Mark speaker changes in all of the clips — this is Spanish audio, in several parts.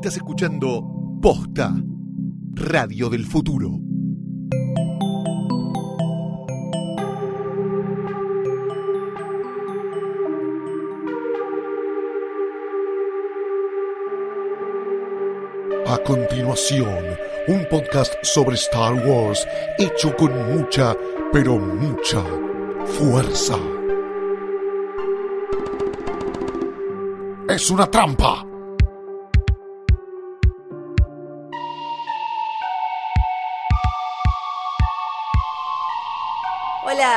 Speaker 1: Estás escuchando Posta, Radio del Futuro. A continuación, un podcast sobre Star Wars hecho con mucha, pero mucha fuerza. Es una trampa.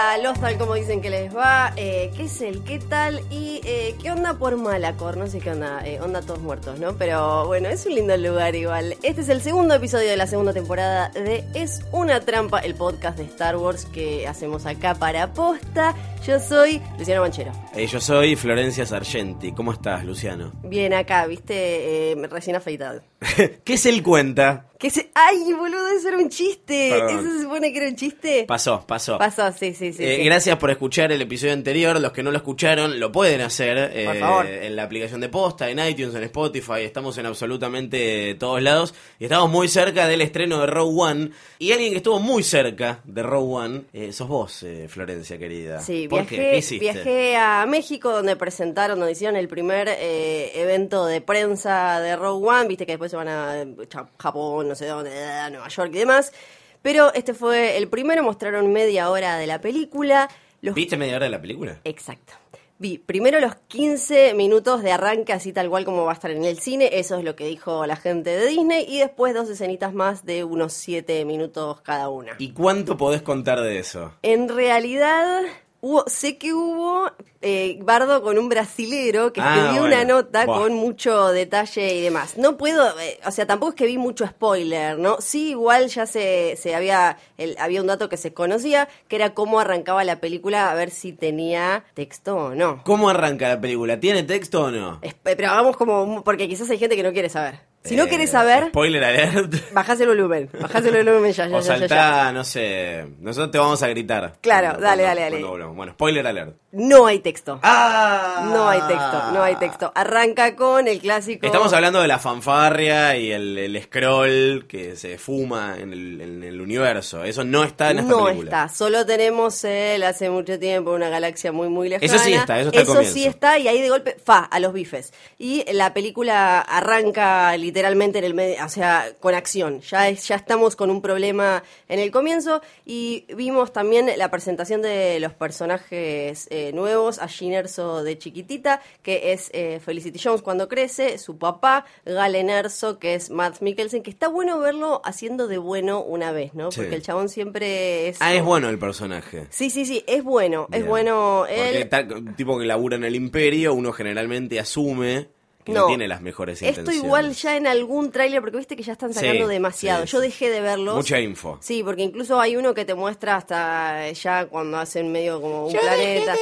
Speaker 2: Hola, los tal como dicen que les va, eh, qué es el, qué tal y eh, qué onda por Malacor, no sé qué onda, eh, onda todos muertos, ¿no? Pero bueno, es un lindo lugar igual. Este es el segundo episodio de la segunda temporada de Es una trampa, el podcast de Star Wars que hacemos acá para posta. Yo soy Luciano Manchero.
Speaker 3: Eh, yo soy Florencia Sargenti. ¿Cómo estás, Luciano?
Speaker 2: Bien acá, viste, eh, recién afeitado.
Speaker 3: ¿Qué es el cuenta?
Speaker 2: ¿Qué se... ¡Ay, boludo! Eso era un chiste.
Speaker 3: Perdón.
Speaker 2: ¿Eso se supone que era un chiste?
Speaker 3: Pasó, pasó.
Speaker 2: Pasó, sí, sí, sí.
Speaker 3: Eh,
Speaker 2: sí.
Speaker 3: Gracias por escuchar el episodio anterior. Los que no lo escucharon lo pueden hacer eh,
Speaker 2: Por favor.
Speaker 3: en la aplicación de posta, en iTunes, en Spotify. Estamos en absolutamente todos lados. Y estamos muy cerca del estreno de Rogue One. Y alguien que estuvo muy cerca de Rogue One, eh, sos vos, eh, Florencia, querida.
Speaker 2: Sí, Viajé,
Speaker 3: ¿Qué hiciste?
Speaker 2: viajé a México donde presentaron, donde hicieron el primer eh, evento de prensa de Rogue One, viste que después se van a Japón, no sé dónde, Nueva York y demás. Pero este fue el primero, mostraron media hora de la película. Los
Speaker 3: ¿Viste media hora de la película?
Speaker 2: Exacto. Vi primero los 15 minutos de arranque, así tal cual como va a estar en el cine, eso es lo que dijo la gente de Disney, y después dos escenitas más de unos 7 minutos cada una.
Speaker 3: ¿Y cuánto podés contar de eso?
Speaker 2: En realidad, hubo, sé que hubo eh, Bardo con un brasilero que
Speaker 3: Ah,
Speaker 2: escribió
Speaker 3: bueno.
Speaker 2: una nota
Speaker 3: Buah.
Speaker 2: con mucho detalle y demás. No puedo, eh, o sea, tampoco es que vi mucho spoiler, ¿no? Sí, igual ya se, se había, el- había un dato que se conocía, que era cómo arrancaba la película, a ver si tenía texto o no.
Speaker 3: ¿Cómo arranca la película? ¿Tiene texto o no?
Speaker 2: Es- Pero hagamos como, porque quizás hay gente que no quiere saber. Si no
Speaker 3: Eh,
Speaker 2: querés saber,
Speaker 3: Spoiler alert.
Speaker 2: bajás el volumen, bajás el volumen ya, ya,
Speaker 3: O
Speaker 2: ya, ya, ya.
Speaker 3: saltá, no sé. Nosotros te vamos a gritar.
Speaker 2: Claro,
Speaker 3: Cuando-
Speaker 2: dale,
Speaker 3: cuando-
Speaker 2: dale, dale.
Speaker 3: cuando. Bueno, spoiler alert.
Speaker 2: No hay texto.
Speaker 3: ¡Ah!
Speaker 2: No hay texto, no hay texto. Arranca con el clásico.
Speaker 3: Estamos hablando de la fanfarria y el, el scroll que se fuma en el, en el universo. Eso no está en esta
Speaker 2: no
Speaker 3: película.
Speaker 2: está, solo tenemos el hace mucho tiempo una galaxia muy muy lejana.
Speaker 3: Eso sí está, eso está comienzo.
Speaker 2: sí está y ahí de golpe fa a los bifes. Y la película arranca literalmente en el medio, o sea, con acción. Ya es, ya estamos con un problema en el comienzo y vimos también la presentación de los personajes eh, nuevos, a Erso de chiquitita, que es eh, Felicity Jones cuando crece, su papá, Galen Erso, que es Matt Mikkelsen, que está bueno verlo haciendo de bueno una vez, ¿no?
Speaker 3: Sí.
Speaker 2: Porque el chabón siempre es...
Speaker 3: Ah, es bueno el personaje.
Speaker 2: Sí, sí, sí, es bueno, es bueno
Speaker 3: Porque
Speaker 2: él.
Speaker 3: tal- un tipo que labura en el imperio, uno generalmente asume que no,
Speaker 2: No.
Speaker 3: tiene las mejores
Speaker 2: Esto
Speaker 3: intenciones.
Speaker 2: igual ya en algún tráiler, porque viste que ya están sacando
Speaker 3: Sí,
Speaker 2: demasiado.
Speaker 3: sí,
Speaker 2: Yo dejé de verlos.
Speaker 3: Mucha info.
Speaker 2: Sí, porque incluso hay uno que te muestra hasta ya cuando hacen medio como un planeta.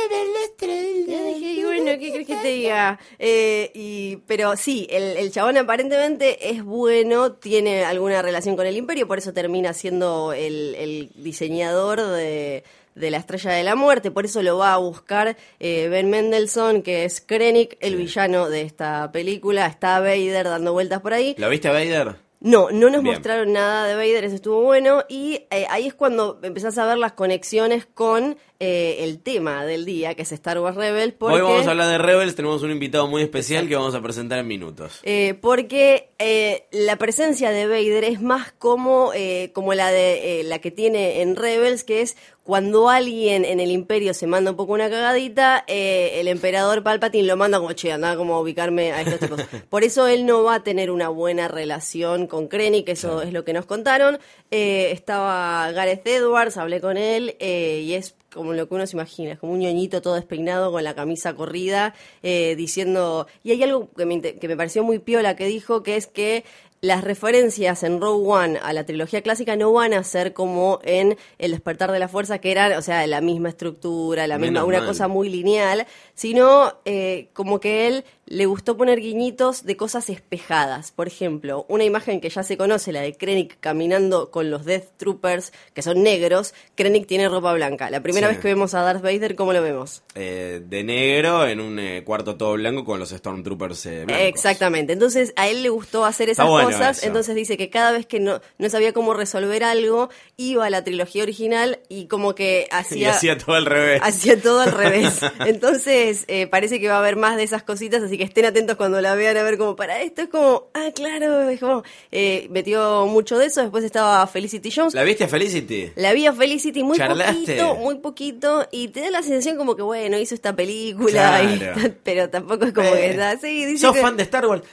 Speaker 2: Ya dejé, y bueno, ¿qué crees que te diga? Eh, y, pero sí, el, el chabón aparentemente es bueno, tiene alguna relación con el imperio, por eso termina siendo el, el diseñador de, de la Estrella de la Muerte, por eso lo va a buscar eh, Ben Mendelssohn, que es Krennic, el villano de esta película. Está Vader dando vueltas por ahí.
Speaker 3: ¿Lo viste a Vader?
Speaker 2: No, no nos
Speaker 3: Bien.
Speaker 2: mostraron nada de Vader, eso estuvo bueno. Y eh, ahí es cuando empezás a ver las conexiones con eh, el tema del día, que es Star Wars Rebels. Porque,
Speaker 3: Hoy vamos a hablar de Rebels, tenemos un invitado muy especial que vamos a presentar en minutos.
Speaker 2: eh, porque eh, la presencia de Vader es más como, como la, de, la que tiene en Rebels, que es cuando alguien en el imperio se manda un poco una cagadita, eh, el emperador Palpatine lo manda como, che, anda como a ubicarme a estos tipos. Por eso él no va a tener una buena relación con Krennic, eso es lo que nos contaron. Eh, estaba Gareth Edwards, hablé con él, eh, y es como lo que uno se imagina, es como un ñoñito todo despeinado con la camisa corrida, eh, diciendo... Y hay algo que me, que me pareció muy piola que dijo, que es que las referencias en Rogue One a la trilogía clásica no van a ser como en El despertar de la fuerza, que eran, o sea, la misma estructura, la misma, una
Speaker 3: mal.
Speaker 2: cosa muy lineal, sino eh, como que él le gustó poner guiñitos de cosas espejadas. Por ejemplo, una imagen que ya se conoce, la de Krennic caminando con los Death Troopers, que son negros. Krennic tiene ropa blanca. La primera
Speaker 3: Sí.
Speaker 2: vez que vemos a Darth Vader, ¿cómo lo vemos?
Speaker 3: Eh, de negro en un eh, cuarto todo blanco con los Stormtroopers eh, blancos.
Speaker 2: Exactamente. Entonces, a él le gustó hacer esas
Speaker 3: bueno
Speaker 2: cosas.
Speaker 3: eso.
Speaker 2: Entonces dice que cada vez que no, no sabía cómo resolver algo, iba a la trilogía original y como que
Speaker 3: Y
Speaker 2: hacía.
Speaker 3: hacía todo al revés.
Speaker 2: Hacía todo al revés. Entonces, eh, parece que va a haber más de esas cositas, así que estén atentos cuando la vean a ver como para esto. Es como, ah, claro, es como, eh, metió mucho de eso. Después estaba Felicity Jones.
Speaker 3: ¿La viste a Felicity?
Speaker 2: La vi a Felicity muy
Speaker 3: ¿Charlaste?
Speaker 2: poquito, muy poquito, y te da la sensación como que, bueno, hizo esta película, y
Speaker 3: Claro.
Speaker 2: está- pero tampoco es como
Speaker 3: Eh,
Speaker 2: que está así. Dice
Speaker 3: ¿Sos
Speaker 2: que-
Speaker 3: fan de Star Wars?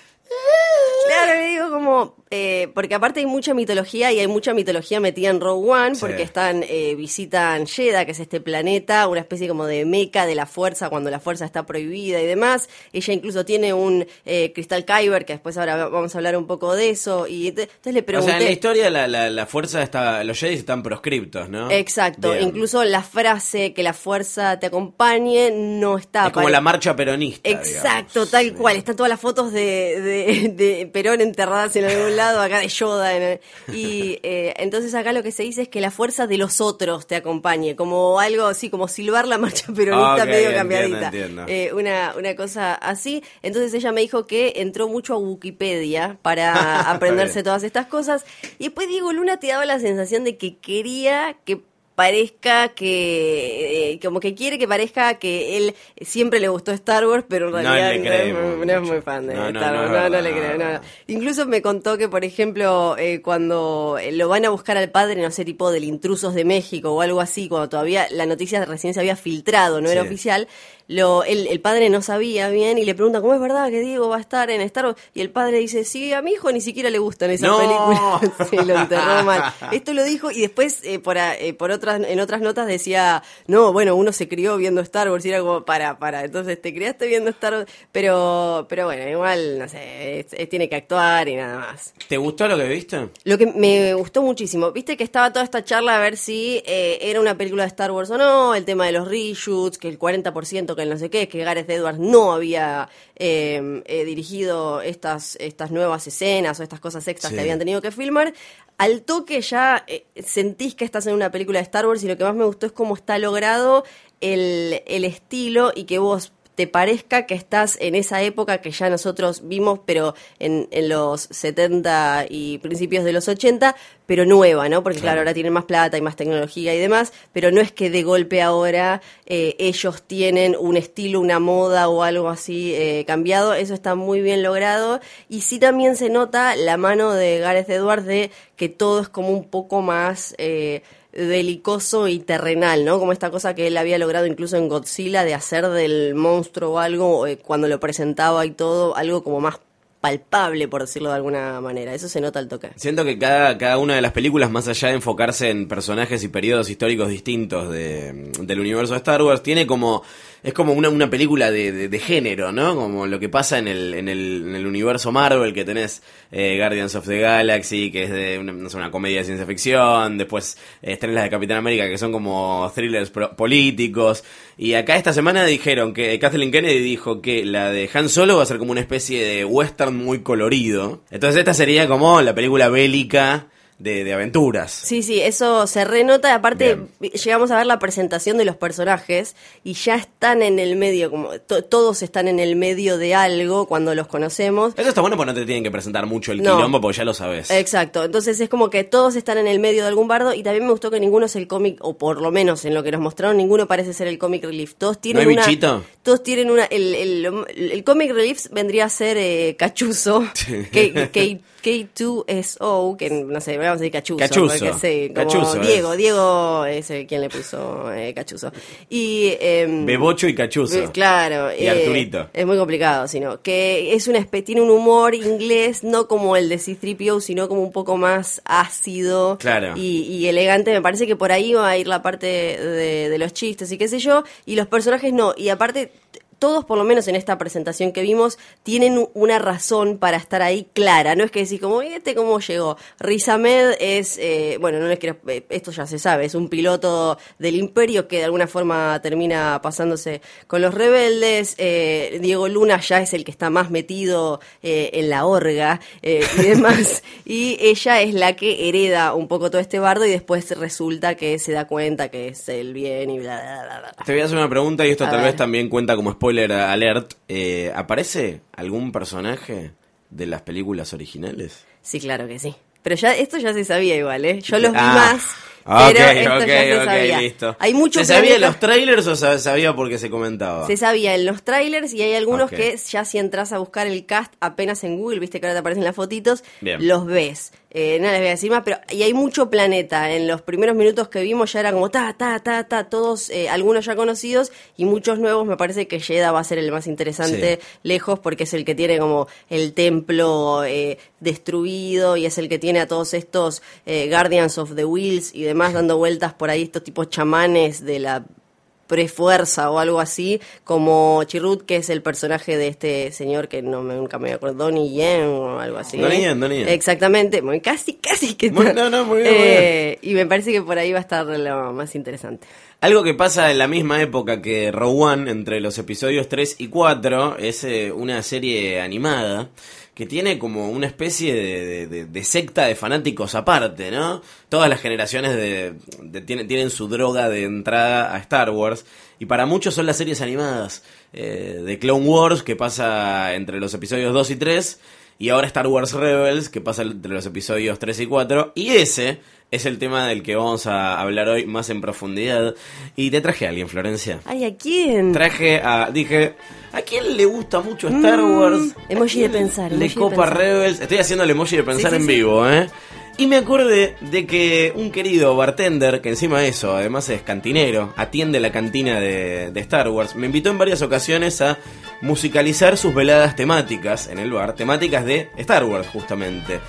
Speaker 2: Claro, le digo como, eh, porque aparte hay mucha mitología y hay mucha mitología metida en Rogue One,
Speaker 3: Sí.
Speaker 2: porque están, eh, visitan Jedha, que es este planeta, una especie como de meca de la fuerza, cuando la fuerza está prohibida y demás. Ella incluso tiene un eh, cristal Kyber, que después ahora vamos a hablar un poco de eso, y te- entonces le
Speaker 3: O
Speaker 2: pregunté...
Speaker 3: sea, en la historia la, la, la fuerza está... Los Jedi están proscriptos, ¿no?
Speaker 2: Exacto,
Speaker 3: Bien.
Speaker 2: incluso la frase que la fuerza te acompañe no está.
Speaker 3: Es como la marcha peronista,
Speaker 2: Exacto,
Speaker 3: digamos.
Speaker 2: tal cual. Están todas las fotos de, de, de Perón enterradas en algún lado, acá de Yoda. en y eh, entonces acá lo que se dice es que la fuerza de los otros te acompañe, como algo así, como silbar la marcha peronista
Speaker 3: Ah, ok,
Speaker 2: medio
Speaker 3: entiendo,
Speaker 2: cambiadita.
Speaker 3: entiendo.
Speaker 2: Eh, una, una cosa así. Entonces ella me dijo que entró mucho a Wikipedia para aprenderse todas estas cosas. Y después Diego Luna te daba la sensación de que quería que parezca que eh, como que quiere que parezca que él siempre le gustó Star Wars pero en
Speaker 3: No
Speaker 2: realidad
Speaker 3: le
Speaker 2: no, es, muy- no es
Speaker 3: mucho.
Speaker 2: muy fan de
Speaker 3: No,
Speaker 2: Star Wars no, no le creo incluso me contó que por ejemplo eh, cuando lo van a buscar al padre no sé tipo del intrusos de México o algo así cuando todavía la noticia recién se había filtrado no era oficial lo, el, el padre no sabía bien y le pregunta ¿cómo es verdad que Diego va a estar en Star Wars? Y el padre dice, sí, a mi hijo ni siquiera le gustan esas
Speaker 3: No.
Speaker 2: películas. sí, lo enterró mal. Esto lo dijo y después eh, por, eh, por otras, en otras notas decía, no, bueno, uno se crió viendo Star Wars y era como, para, para, entonces te criaste viendo Star Wars, pero, pero bueno, igual, no sé, es- es- tiene que actuar y nada más.
Speaker 3: ¿Te gustó lo que viste?
Speaker 2: Lo que me gustó muchísimo, viste que estaba toda esta charla a ver si eh, era una película de Star Wars o no, el tema de los reshoots, que el 40%, que el no sé qué, que Gareth Edwards no había eh, eh, dirigido estas, estas nuevas escenas o estas cosas extras
Speaker 3: Sí.
Speaker 2: que habían tenido que filmar. Al toque ya eh, sentís que estás en una película de Star Wars y lo que más me gustó es cómo está logrado el, el estilo y que vos te parezca que estás en esa época que ya nosotros vimos, pero en, en los 70 y principios de los 80, pero nueva, ¿no? Porque claro,
Speaker 3: Claro.
Speaker 2: ahora tienen más plata y más tecnología y demás, pero no es que de golpe ahora eh, ellos tienen un estilo, una moda o algo así eh, cambiado, eso está muy bien logrado y sí también se nota la mano de Gareth Edwards de que todo es como un poco más... eh, delicoso y terrenal, ¿no? Como esta cosa que él había logrado incluso en Godzilla de hacer del monstruo o algo, eh, cuando lo presentaba y todo, algo como más palpable, por decirlo de alguna manera. Eso se nota al toque.
Speaker 3: Siento que cada, cada una de las películas, más allá de enfocarse en personajes y periodos históricos distintos de- del universo de Star Wars, tiene como. Es como una, una película de, de- género, ¿no? Como lo que pasa en el, en el, en el universo Marvel, que tenés eh, Guardians of the Galaxy, que es de una, no sé, una comedia de ciencia ficción, después eh, tenés las de Capitán América, que son como thrillers pro- políticos. Y acá esta semana dijeron que Kathleen Kennedy dijo que la de Han Solo va a ser como una especie de western muy colorido. Entonces esta sería como la película bélica de, de aventuras.
Speaker 2: Sí, sí, eso se renota. Aparte,
Speaker 3: Bien.
Speaker 2: llegamos a ver la presentación de los personajes y ya están en el medio, como to- todos están en el medio de algo cuando los conocemos.
Speaker 3: Eso está bueno porque no te tienen que presentar mucho el
Speaker 2: No.
Speaker 3: quilombo porque ya lo sabes.
Speaker 2: Exacto, entonces es como que todos están en el medio de algún bardo y también me gustó que ninguno es el cómic, o por lo menos en lo que nos mostraron, ninguno parece ser el cómic relief. Todos tienen
Speaker 3: hay
Speaker 2: una.
Speaker 3: bichito?
Speaker 2: Todos tienen una. El, el, el cómic relief vendría a ser eh, Cachuzo, K- K- K2SO, que no sé, vamos a decir Cachuzo.
Speaker 3: Cachuzo.
Speaker 2: porque sí, como
Speaker 3: Cachuzo
Speaker 2: Diego,
Speaker 3: es.
Speaker 2: Diego es quien le puso eh, Cachuzo. Y. em,
Speaker 3: Bebocho y Cachuzo.
Speaker 2: Be- Claro.
Speaker 3: Y Arturito.
Speaker 2: Es muy complicado, sino que es una tiene un humor inglés, no como el de C-3PO, sino como un poco más ácido
Speaker 3: Claro.
Speaker 2: y, y elegante. Me parece que por ahí va a ir la parte de, de los chistes y qué sé yo, y los personajes no. Y aparte, todos, por lo menos en esta presentación que vimos, tienen una razón para estar ahí clara. No es que decir, como, "¿Y este cómo llegó? Riz Ahmed es, eh, bueno, no les quiero, eh, esto ya se sabe, es un piloto del imperio que de alguna forma termina pasándose con los rebeldes. Eh, Diego Luna ya es el que está más metido eh, en la orga eh, y demás. y ella es la que hereda un poco todo este bardo y después resulta que se da cuenta que es el bien y bla, bla, bla, bla.
Speaker 3: Te voy a hacer una pregunta y esto
Speaker 2: A
Speaker 3: tal
Speaker 2: ver.
Speaker 3: vez también cuenta como spoiler alert. Eh, ¿Aparece algún personaje de las películas originales?
Speaker 2: Sí, claro que sí. Pero ya esto ya se sabía igual, ¿eh? Yo los vi
Speaker 3: Ah.
Speaker 2: más,
Speaker 3: Ok,
Speaker 2: pero esto
Speaker 3: ok,
Speaker 2: ya se
Speaker 3: ok,
Speaker 2: sabía.
Speaker 3: listo.
Speaker 2: Hay muchos
Speaker 3: ¿Se sabía en los trailers o sa- sabía porque se comentaba?
Speaker 2: Se sabía en los trailers y hay algunos que ya si entras a buscar el cast apenas en Google, viste que ahora te aparecen las fotitos,
Speaker 3: Bien.
Speaker 2: los ves. Eh, no les voy a decir más, pero y hay mucho planeta. En los primeros minutos que vimos ya era como ta, ta, ta, ta, todos, eh, algunos ya conocidos y muchos nuevos. Me parece que Jeddah va a ser el más interesante lejos porque es el que tiene como el templo eh, destruido y es el que tiene a todos estos eh, Guardians of the Wheels y demás dando vueltas por ahí, estos tipos chamanes de la prefuerza o algo así, como Chirrut, que es el personaje de este señor que no me, nunca me acuerdo, Donnie Yen o algo así.
Speaker 3: Donnie Yen, Donnie Yen.
Speaker 2: Exactamente, muy, casi, casi que
Speaker 3: Muy- no, no, muy bien, muy
Speaker 2: Eh, Y me parece que por ahí va a estar lo más interesante.
Speaker 3: Algo que pasa en la misma época que Rogue One, entre los episodios 3 y 4, es eh, una serie animada que tiene como una especie de, secta de fanáticos aparte, ¿no? Todas las generaciones de- tienen, tienen su droga de entrada a Star Wars y para muchos son las series animadas eh, de Clone Wars que pasa entre los episodios 2 y 3 y ahora Star Wars Rebels que pasa entre los episodios 3 y 4 y ese es el tema del que vamos a hablar hoy más en profundidad. Y te traje a alguien, Florencia.
Speaker 2: Ay, ¿a quién?
Speaker 3: Traje a. Dije. ¿A quién le gusta mucho Star
Speaker 2: Mm,
Speaker 3: Wars?
Speaker 2: emoji
Speaker 3: ¿A quién
Speaker 2: de pensar,
Speaker 3: Le
Speaker 2: emoji de
Speaker 3: copa
Speaker 2: pensar.
Speaker 3: Rebels. Estoy haciendo el emoji de pensar
Speaker 2: sí,
Speaker 3: en
Speaker 2: sí.
Speaker 3: vivo, ¿eh? Y me acordé de que un querido bartender, que encima de eso, además es cantinero, atiende la cantina de, de Star Wars, me invitó en varias ocasiones a musicalizar sus veladas temáticas en el bar, temáticas de Star Wars justamente.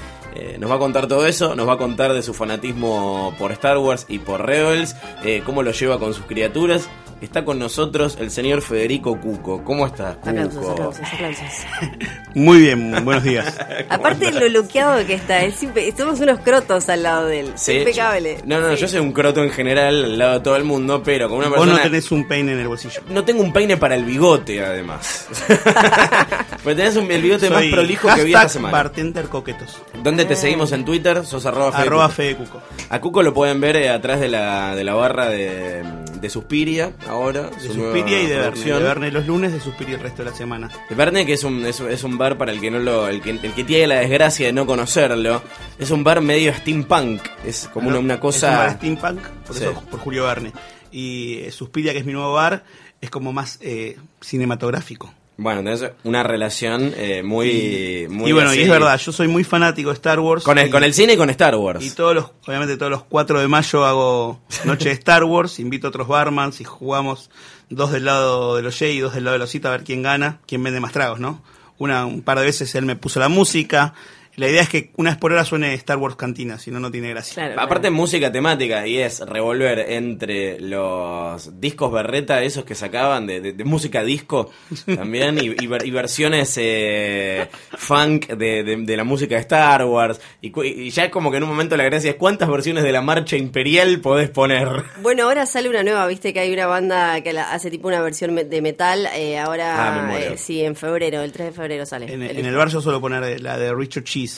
Speaker 3: Eh, nos va a contar todo eso, nos va a contar de su fanatismo por Star Wars y por Rebels, eh, cómo lo lleva con sus criaturas. Está con nosotros el señor Federico Cuco. ¿Cómo estás, Cuco?
Speaker 2: Aplausos, aplausos, aplausos.
Speaker 4: Muy bien, buenos días.
Speaker 2: Aparte de lo luqueado que está, es impe- somos unos crotos al lado de él.
Speaker 3: Sí,
Speaker 2: Impecable.
Speaker 3: yo- no, no,
Speaker 2: Sí.
Speaker 3: yo soy un croto en general al lado de todo el mundo, pero con una
Speaker 4: Vos
Speaker 3: persona.
Speaker 4: no tenés un peine en el bolsillo.
Speaker 3: No tengo un peine para el bigote, además. pues tenés un, el bigote más prolijo que vi esta semana.
Speaker 4: bartender coquetos.
Speaker 3: ¿Dónde te seguimos en Twitter? Sos arroba
Speaker 4: Arroba
Speaker 3: Cuco. A Cuco lo pueden ver eh, atrás de la, de la barra de, de Suspiria, ahora.
Speaker 4: De
Speaker 3: su
Speaker 4: Suspiria y de Verne. De Verne los lunes, de Suspiria el resto de la semana.
Speaker 3: De Verne, que es un, es, es un bar para el que no lo, el que, el que tiene la desgracia de no conocerlo, es un bar medio steampunk, es como una, una
Speaker 4: Es un bar
Speaker 3: cosa...
Speaker 4: steampunk, por
Speaker 3: Sí.
Speaker 4: eso por Julio Verne. Y eh, Suspiria, que es mi nuevo bar, es como más eh, cinematográfico.
Speaker 3: Bueno, tenés una relación eh, muy, muy
Speaker 4: y bueno,
Speaker 3: así,
Speaker 4: y es verdad, yo soy muy fanático de Star Wars.
Speaker 3: Con el,
Speaker 4: y-
Speaker 3: con el cine y con Star Wars.
Speaker 4: Y todos los, obviamente todos los 4 de mayo hago noche de Star Wars, invito a otros barmans y jugamos dos del lado de los Jay y dos del lado de los Cita a ver quién gana, quién vende más tragos, ¿no? Una, un par de veces él me puso la música. La idea es que una vez por hora suene Star Wars Cantina, si no, no tiene gracia.
Speaker 2: Claro,
Speaker 3: Aparte
Speaker 2: claro.
Speaker 3: música temática y es revolver entre los discos berreta esos que sacaban de, de- de música disco también y, y ver- y versiones eh, funk de, de- de la música de Star Wars y, cu- y ya es como que en un momento la gracia es cuántas versiones de la marcha imperial podés poner.
Speaker 2: Bueno, ahora sale una nueva, viste que hay una banda que la- hace tipo una versión de metal. eh,
Speaker 3: Ah, me
Speaker 2: ahora, eh, sí, en febrero, el 3 de febrero sale.
Speaker 4: En,
Speaker 2: El-
Speaker 4: en el bar yo suelo poner la de Richard Cheese.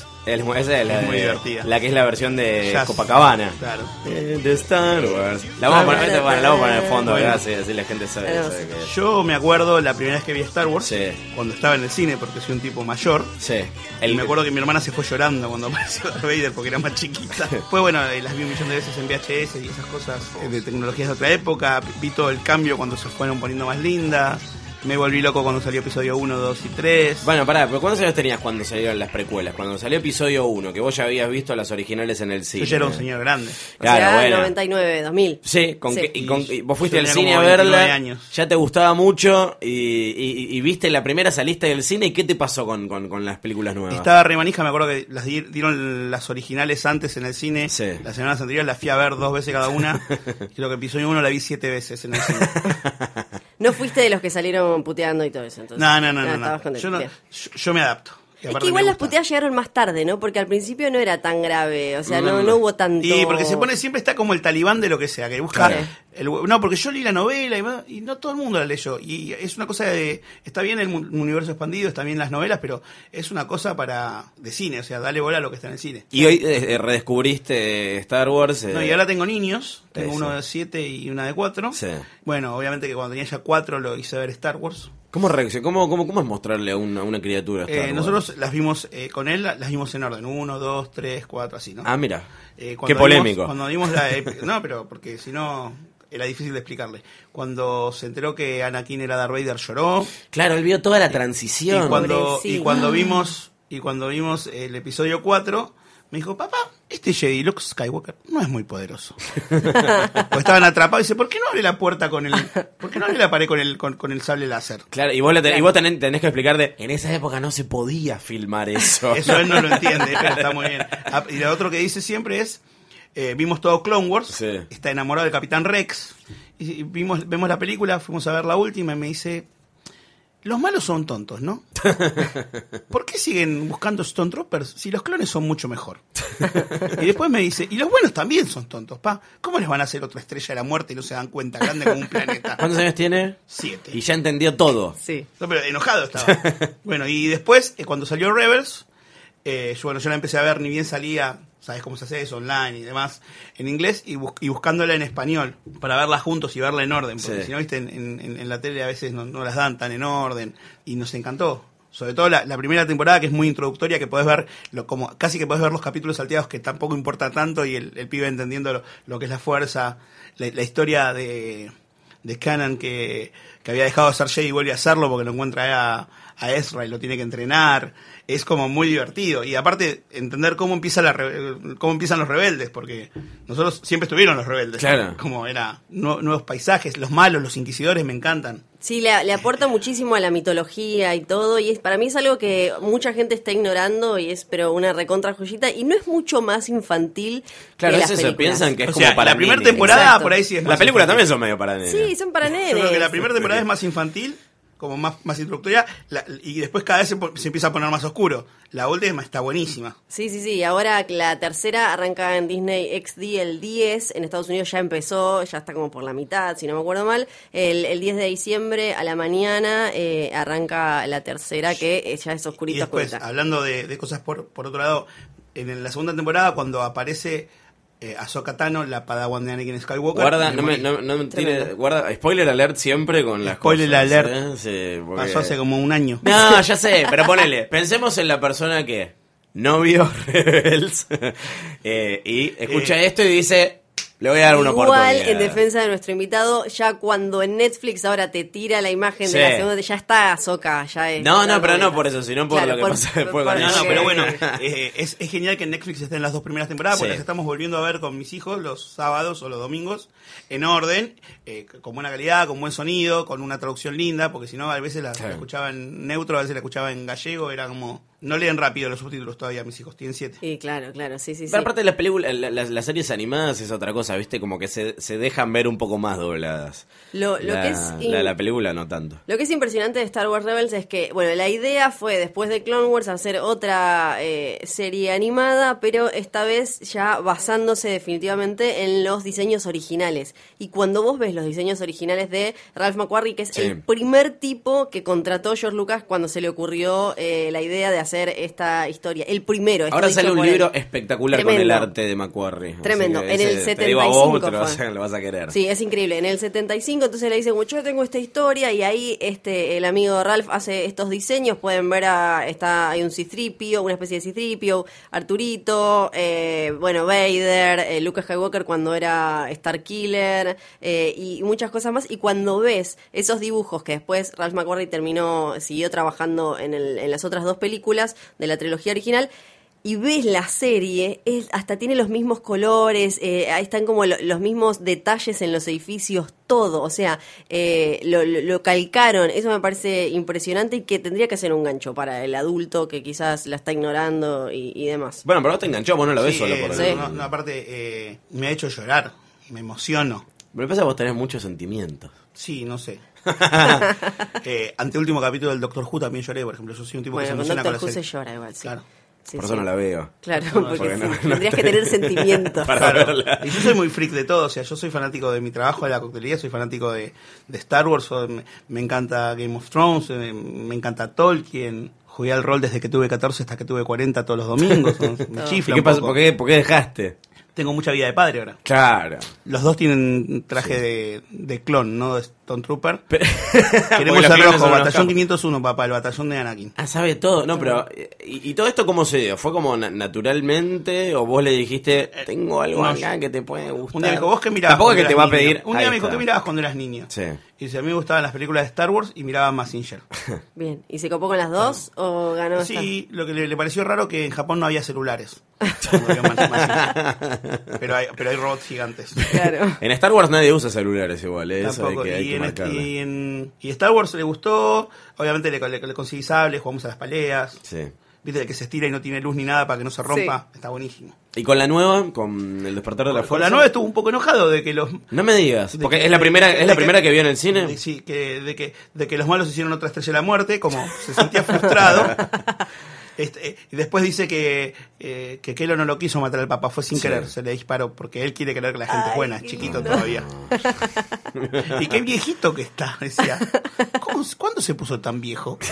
Speaker 3: Mu- esa es la,
Speaker 4: Es muy
Speaker 3: de-
Speaker 4: divertida.
Speaker 3: la que es la versión de
Speaker 4: Jazz.
Speaker 3: Copacabana.
Speaker 4: Claro.
Speaker 3: Eh, De Star Wars. La vamos a poner,
Speaker 2: Claro,
Speaker 3: bueno, la vamos a poner de fondo,
Speaker 4: Bueno.
Speaker 3: Así, así la gente sabe. Que-
Speaker 4: Yo me acuerdo la primera vez que vi Star Wars,
Speaker 3: Sí.
Speaker 4: cuando estaba en el cine, porque soy un tipo mayor.
Speaker 3: Sí.
Speaker 4: Y me acuerdo que mi hermana se fue llorando cuando apareció Darth Vader porque era más chiquita. Después, bueno, eh, las vi un millón de veces en VHS y esas cosas eh, de tecnologías de otra época. Vi todo el cambio cuando se fueron poniendo más lindas. Me volví loco cuando salió episodio 1, 2 y 3.
Speaker 3: Bueno, pará, pero ¿cuántos años tenías cuando salieron las precuelas? Cuando salió episodio 1, que vos ya habías visto las originales en el cine.
Speaker 4: Yo ya era un señor grande.
Speaker 2: o
Speaker 3: Claro,
Speaker 2: sea,
Speaker 3: bueno.
Speaker 2: 99, 2000.
Speaker 3: Sí, con
Speaker 2: Sí.
Speaker 3: que- y con- y vos fuiste al cine a
Speaker 4: como 29
Speaker 3: verla,
Speaker 4: años.
Speaker 3: ya te gustaba mucho y, y- y viste la primera, saliste del cine y ¿qué te pasó con, con- con las películas nuevas?
Speaker 4: Estaba re manija, me acuerdo que las di- dieron las originales antes en el cine.
Speaker 3: Sí.
Speaker 4: Las semanas anteriores las fui a ver dos veces cada una. Creo que episodio 1 la vi siete veces en el cine.
Speaker 2: No fuiste de los que salieron puteando y todo eso. Entonces.
Speaker 4: No, no, no, no. no. yo me adapto.
Speaker 2: Es que igual las puteadas llegaron más tarde, ¿no? Porque al principio no era tan grave, o sea,
Speaker 3: No,
Speaker 2: hubo tanto...
Speaker 4: Y porque se pone siempre está como el talibán de lo que sea, que busca
Speaker 2: Claro.
Speaker 4: el no, porque yo leí la novela y, no todo el mundo la leyó y es una cosa de está bien el universo expandido, está bien las novelas, pero es una cosa para de cine, o sea, dale bola a lo que está en el cine.
Speaker 3: Y hoy eh, eh, redescubriste Star Wars. eh,
Speaker 4: No, y ahora tengo niños, tengo
Speaker 3: Eso.
Speaker 4: uno de siete y una de cuatro.
Speaker 3: Sí.
Speaker 4: Bueno, obviamente que cuando tenía ya cuatro lo hice ver Star Wars.
Speaker 3: ¿Cómo reacciona? ¿Cómo, cómo, ¿Cómo es mostrarle a una, a una criatura Star
Speaker 4: Eh, nosotros las vimos eh, con él, las vimos en orden, uno, dos, tres, cuatro, así, ¿no?
Speaker 3: Ah, mira.
Speaker 4: Eh,
Speaker 3: Qué polémico.
Speaker 4: vimos- cuando vimos la no, pero porque si no era difícil de explicarle. Cuando se enteró que Anakin era Darth Vader lloró
Speaker 3: Claro, él vio toda la
Speaker 4: y
Speaker 3: transición.
Speaker 4: cuando y cuando vimos y cuando vimos el episodio 4 me dijo, papá, este Jedi Luke Skywalker no es muy poderoso. Porque estaban atrapados y dice, ¿por qué no abre la puerta con el, ¿por qué no abre la pared con el, con, con el sable láser?
Speaker 3: Claro, y vos, le ten- y
Speaker 2: Claro.
Speaker 3: vos tenés, tenés que explicar de, en esa época no se podía filmar eso.
Speaker 4: Eso él no lo entiende, pero está muy bien. Ah, Y lo otro que dice siempre es, eh, vimos todo Clone Wars,
Speaker 3: Sí.
Speaker 4: está enamorado del Capitán Rex, y vimos, vemos la película, fuimos a ver la última y me dice, los malos son tontos, ¿no? ¿Por qué siguen buscando Stone Troopers si los clones son mucho mejor? Y después me dice, y los buenos también son tontos, pa. ¿Cómo les van a hacer otra estrella de la muerte y no se dan cuenta, grande como un planeta?
Speaker 3: ¿Cuántos años tiene?
Speaker 4: Siete.
Speaker 3: Y ya entendió todo.
Speaker 2: Sí.
Speaker 4: No, pero enojado estaba. bueno, y después, eh, cuando salió Rebels, eh, yo, bueno, yo la empecé a ver, ni bien salía, sabes cómo se hace eso, online y demás, en inglés, y, bus- y buscándola en español, para verla juntos y verla en orden, porque
Speaker 3: Sí.
Speaker 4: si no, viste, en, en- en la tele a veces no, no las dan tan en orden, y nos encantó. Sobre todo la, la primera temporada, que es muy introductoria, que podés ver, lo, como casi que podés ver los capítulos salteados, que tampoco importa tanto, y el, el pibe entendiendo lo, lo que es la fuerza, la, la historia de, de Canon que, que había dejado de ser Jedi y vuelve a hacerlo porque lo encuentra a, a Ezra y lo tiene que entrenar. Es como muy divertido. Y aparte, entender cómo, empieza la cómo empiezan los rebeldes, porque nosotros siempre estuvieron los rebeldes.
Speaker 3: Claro.
Speaker 4: Como era nu- nuevos paisajes, los malos, los inquisidores me encantan.
Speaker 2: Sí, le, le aporta muchísimo a la mitología y todo, y es para mí es algo que mucha gente está ignorando y es pero una recontra joyita y no es mucho más infantil
Speaker 3: Claro,
Speaker 2: que
Speaker 3: es
Speaker 2: las
Speaker 3: eso,
Speaker 2: películas.
Speaker 3: piensan que es
Speaker 4: O
Speaker 3: como
Speaker 4: sea,
Speaker 3: para
Speaker 4: la primera temporada
Speaker 2: Exacto.
Speaker 4: por ahí sí es
Speaker 3: La
Speaker 4: más
Speaker 3: película
Speaker 4: infantil.
Speaker 3: también son medio para nenes.
Speaker 2: Sí, son para
Speaker 4: Yo
Speaker 2: nenes.
Speaker 4: creo que la primera temporada es más infantil, como más, más introductoria, la- y después cada vez se, empieza a poner más oscuro. La última está buenísima.
Speaker 2: Sí, sí, sí. Ahora la tercera arranca en Disney XD el 10. En Estados Unidos ya empezó, ya está como por la mitad, si no me acuerdo mal. El, el 10 de diciembre a la mañana eh, arranca la tercera, que eh, ya es
Speaker 4: Y
Speaker 2: oscurita,
Speaker 4: después,
Speaker 2: oscurita.
Speaker 4: hablando de, de cosas por, por otro lado, en la segunda temporada, cuando aparece eh, Ahsoka Tano, la padawan de Anakin Skywalker.
Speaker 3: Guarda, no me, no, no
Speaker 2: Tremendo.
Speaker 3: guarda, spoiler alert siempre con las
Speaker 4: Spoiler
Speaker 3: cosas,
Speaker 4: alert.
Speaker 3: ¿eh? Sí, porque-
Speaker 4: Pasó hace como un año.
Speaker 3: No, ya sé, pero ponele, pensemos en la persona que no vio Rebels eh, y escucha
Speaker 4: Eh,
Speaker 3: esto y dice, le voy a dar una
Speaker 2: Igual, en defensa de nuestro invitado, ya cuando en Netflix ahora te tira la imagen
Speaker 3: Sí.
Speaker 2: de la segunda, ya está Soca, ya es.
Speaker 3: No, no, pero no por eso, sino por lo que pasa después con
Speaker 4: No, no, pero bueno, eh, es, es genial que en Netflix estén las dos primeras temporadas, porque
Speaker 3: Sí.
Speaker 4: las estamos volviendo a ver con mis hijos los sábados o los domingos, en orden, eh, con buena calidad, con buen sonido, con una traducción linda, porque si no, a veces la, la
Speaker 3: Claro.
Speaker 4: escuchaba en neutro, a veces la escuchaba en gallego, era como... No leen rápido los subtítulos todavía, mis hijos, tienen siete.
Speaker 2: Sí, claro, claro, sí, sí, sí.
Speaker 3: Pero aparte de las películas, la- las, las series animadas es otra cosa, ¿viste? Como que se, se dejan ver un poco más dobladas.
Speaker 2: Lo- lo
Speaker 3: la,
Speaker 2: que es in-
Speaker 3: la, la película no tanto.
Speaker 2: Lo que es impresionante de Star Wars Rebels es que, bueno, la idea fue después de Clone Wars hacer otra eh, serie animada, pero esta vez ya basándose definitivamente en los diseños originales. Y cuando vos ves los diseños originales de Ralph McQuarrie, que es
Speaker 3: Sí.
Speaker 2: el primer tipo que contrató George Lucas cuando se le ocurrió eh, la idea de hacer esta historia. El primero. esto
Speaker 3: Ahora sale un
Speaker 2: él.
Speaker 3: libro espectacular con el
Speaker 2: Tremendo.
Speaker 3: arte de Macquarie.
Speaker 2: Tremendo. En el
Speaker 3: ese, te digo a vos,
Speaker 2: 75
Speaker 3: te lo vas, a, lo vas a querer.
Speaker 2: Sí, es increíble. En el 75 entonces le dicen, "Bueno, yo tengo esta historia y ahí este el amigo Ralph hace estos diseños. Pueden ver, a, está hay un Citripio, una especie de Citripio, Arturito, eh, bueno, Vader, eh, Luke Skywalker cuando era Starkiller eh, y muchas cosas más. Y cuando ves esos dibujos que después Ralph McQuarrie terminó, siguió trabajando en, el- en las otras dos películas de la trilogía original, y ves la serie, es, hasta tiene los mismos colores, eh, ahí están como lo- los mismos detalles en los edificios, todo, o sea, eh, lo, lo- lo calcaron, eso me parece impresionante y que tendría que ser un gancho para el adulto que quizás la está ignorando y, y demás.
Speaker 3: Bueno, pero vos te enganchó, vos no lo ves
Speaker 4: Sí,
Speaker 3: solo por
Speaker 2: Sí.
Speaker 4: no, no, aparte, eh, me ha hecho llorar, me emociono.
Speaker 3: Pero pasa que vos tenés muchos sentimientos.
Speaker 4: Sí, no sé. eh, ante último capítulo del Doctor Who también lloré, por ejemplo. Yo soy un tipo que se
Speaker 2: Bueno, con
Speaker 4: emociona con
Speaker 2: Doctor Who se llora igual, sí.
Speaker 4: Claro.
Speaker 2: Sí,
Speaker 3: Por
Speaker 2: sí.
Speaker 3: eso no la veo.
Speaker 2: Claro, porque,
Speaker 3: porque no-
Speaker 2: sí,
Speaker 3: no
Speaker 2: tendrías que tener sentimientos.
Speaker 3: Para
Speaker 4: Claro.
Speaker 3: verla.
Speaker 4: Y yo soy muy freak de todo, o sea, yo soy fanático de mi trabajo de la coctelería, soy fanático de, de Star Wars, o me, me encanta Game of Thrones, eh, me, encanta Tolkien, jugué al rol desde que tuve 14 hasta que tuve 40 todos los domingos, me
Speaker 3: ¿Y
Speaker 4: chifla
Speaker 3: qué pasó? ¿Por qué, por qué dejaste?
Speaker 4: Tengo mucha vida de padre ahora.
Speaker 3: Claro.
Speaker 4: Los dos tienen traje de, de clon, ¿no? De Stone Trooper.
Speaker 3: Pero-
Speaker 4: Queremos el rojo, batallón
Speaker 3: capos.
Speaker 4: 501, papá, el batallón de Anakin.
Speaker 3: Ah, sabe todo. No, pero. ¿Y, y todo esto cómo se dio? ¿Fue como na- naturalmente? ¿O vos le dijiste, tengo algo
Speaker 4: no,
Speaker 3: acá
Speaker 4: yo-
Speaker 3: que te puede gustar?
Speaker 4: Un día me dijo, ¿vos qué mirabas?
Speaker 3: Tampoco es
Speaker 4: cuando
Speaker 3: que te va a
Speaker 4: eras
Speaker 3: pedir.
Speaker 4: niño? Un día me dijo. ¿qué mirabas cuando eras niño?
Speaker 3: Sí.
Speaker 4: Y dice, a mí me gustaban las películas de Star Wars y miraba Massinger.
Speaker 2: Bien, ¿y se copó con las dos o ganó esta?
Speaker 4: Sí, lo que le, le pareció raro que en Japón no había celulares. Pero, hay, pero hay robots gigantes.
Speaker 2: Claro.
Speaker 3: En Star Wars nadie usa celulares igual, ¿eh? eso
Speaker 4: Tampoco.
Speaker 3: que, hay
Speaker 4: y,
Speaker 3: que
Speaker 4: en,
Speaker 3: marcarlo.
Speaker 4: y, en- y Star Wars le gustó, obviamente le, le, le conseguí sables, jugamos a las paleas.
Speaker 3: Sí.
Speaker 4: Viste, el que se estira y no tiene luz ni nada para que no se rompa. Está buenísimo.
Speaker 3: ¿Y con la nueva? ¿Con el despertar de la
Speaker 4: Con
Speaker 3: fuerza?
Speaker 4: la nueva estuvo un poco enojado de que los...
Speaker 3: No me digas, porque
Speaker 4: que-
Speaker 3: es la primera,
Speaker 4: de
Speaker 3: es la
Speaker 4: que-
Speaker 3: primera que vio en el cine.
Speaker 4: de- sí, que, de, que, de que los malos hicieron otra estrella de la muerte, como se sentía frustrado. Este, eh, y después dice que, eh, que Kelo no lo quiso matar al papá, fue sin
Speaker 3: Sí.
Speaker 4: querer, se le disparó, porque él quiere creer que la gente es buena, es chiquito
Speaker 2: lindo.
Speaker 4: todavía. y qué viejito que está, decía. ¿Cómo- ¿Cuándo se puso tan viejo?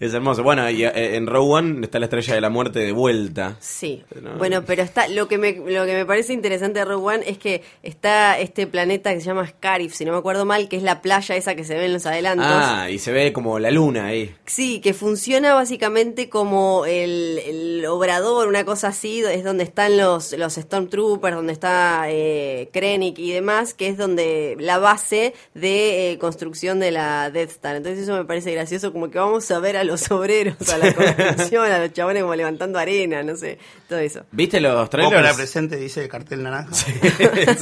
Speaker 3: Es hermoso. Bueno, y eh, en Row One está la estrella de la muerte de vuelta.
Speaker 2: Sí.
Speaker 3: No.
Speaker 2: Bueno, pero está lo que me lo que me parece interesante de Rogue One es que está este planeta que se llama Scarif, si no me acuerdo mal, que es la playa esa que se ve en los adelantos.
Speaker 3: Ah, y se ve como la luna ahí.
Speaker 2: Sí, que funciona básicamente como el, el obrador, una cosa así, es donde están los, los Stormtroopers, donde está eh, Krennic y demás, que es donde la base de eh, construcción de la Death Star. Entonces eso me parece gracioso, como que vamos a ver a los obreros, a la construcción, a los chabones como levantando arena, no sé, todo eso.
Speaker 3: ¿Viste los trailers?
Speaker 4: presente, dice el cartel naranja.
Speaker 3: sí,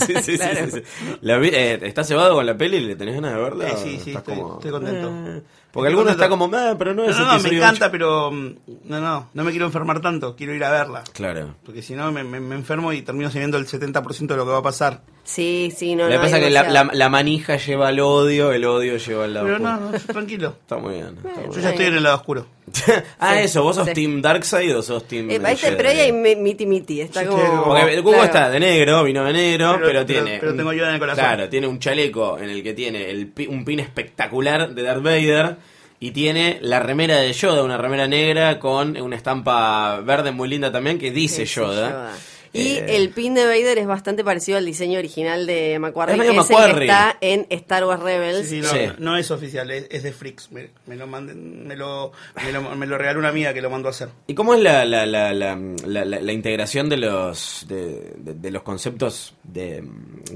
Speaker 3: sí, sí,
Speaker 2: Claro.
Speaker 3: sí, sí. La vi- eh, ¿Estás cebado con la peli? ¿Le tenés ganas de verla?
Speaker 4: Eh, sí, sí,
Speaker 3: estás
Speaker 4: estoy, estoy contento.
Speaker 3: Eh, porque alguno
Speaker 4: contento.
Speaker 3: está como, ah, pero no
Speaker 4: No,
Speaker 3: es
Speaker 4: no, no, me
Speaker 3: episodio
Speaker 4: encanta,
Speaker 3: ocho".
Speaker 4: pero mm, no, no, no me quiero enfermar tanto, quiero ir a verla.
Speaker 3: Claro.
Speaker 4: Porque si no me, me- me enfermo y termino sabiendo el 70% de lo que va a pasar.
Speaker 2: Sí, sí, no,
Speaker 3: Le
Speaker 2: no, hay
Speaker 3: pasa que la, la, la manija lleva al odio, el odio lleva al lado
Speaker 4: Pero
Speaker 3: oscuro.
Speaker 4: no, no, tranquilo.
Speaker 3: Está muy bien. está muy
Speaker 4: Yo
Speaker 3: bien.
Speaker 4: ya estoy en el lado oscuro.
Speaker 3: ah,
Speaker 2: Sí,
Speaker 3: eso, ¿vos sos
Speaker 2: sí.
Speaker 3: Team Darkseid o sos Team
Speaker 2: Eh, este, hay mi- miti miti, está
Speaker 4: Yo
Speaker 2: como...
Speaker 3: Porque el Cubo
Speaker 2: Claro.
Speaker 3: está de negro, vino de negro, pero, tiene.
Speaker 4: pero tengo Yoda en el corazón.
Speaker 3: Claro, tiene un chaleco en el que tiene el, pi- un pin espectacular de Darth Vader y tiene la remera de Yoda, una remera negra con una estampa verde muy linda también que dice
Speaker 2: Dice
Speaker 3: Yoda.
Speaker 2: Yoda. Y
Speaker 3: Eh,
Speaker 2: el pin de Vader es bastante parecido al diseño original de McQuarrie,
Speaker 3: Es medio
Speaker 2: que es el que está en Star Wars Rebels.
Speaker 4: Sí, sí, no,
Speaker 3: Sí.
Speaker 4: no es oficial, es, es de Freaks. Me, me lo manden, me lo, me lo, me lo regaló una amiga que lo mandó a hacer.
Speaker 3: ¿Y cómo es la, la, la, la, la- la- la integración de los de, de- de los conceptos de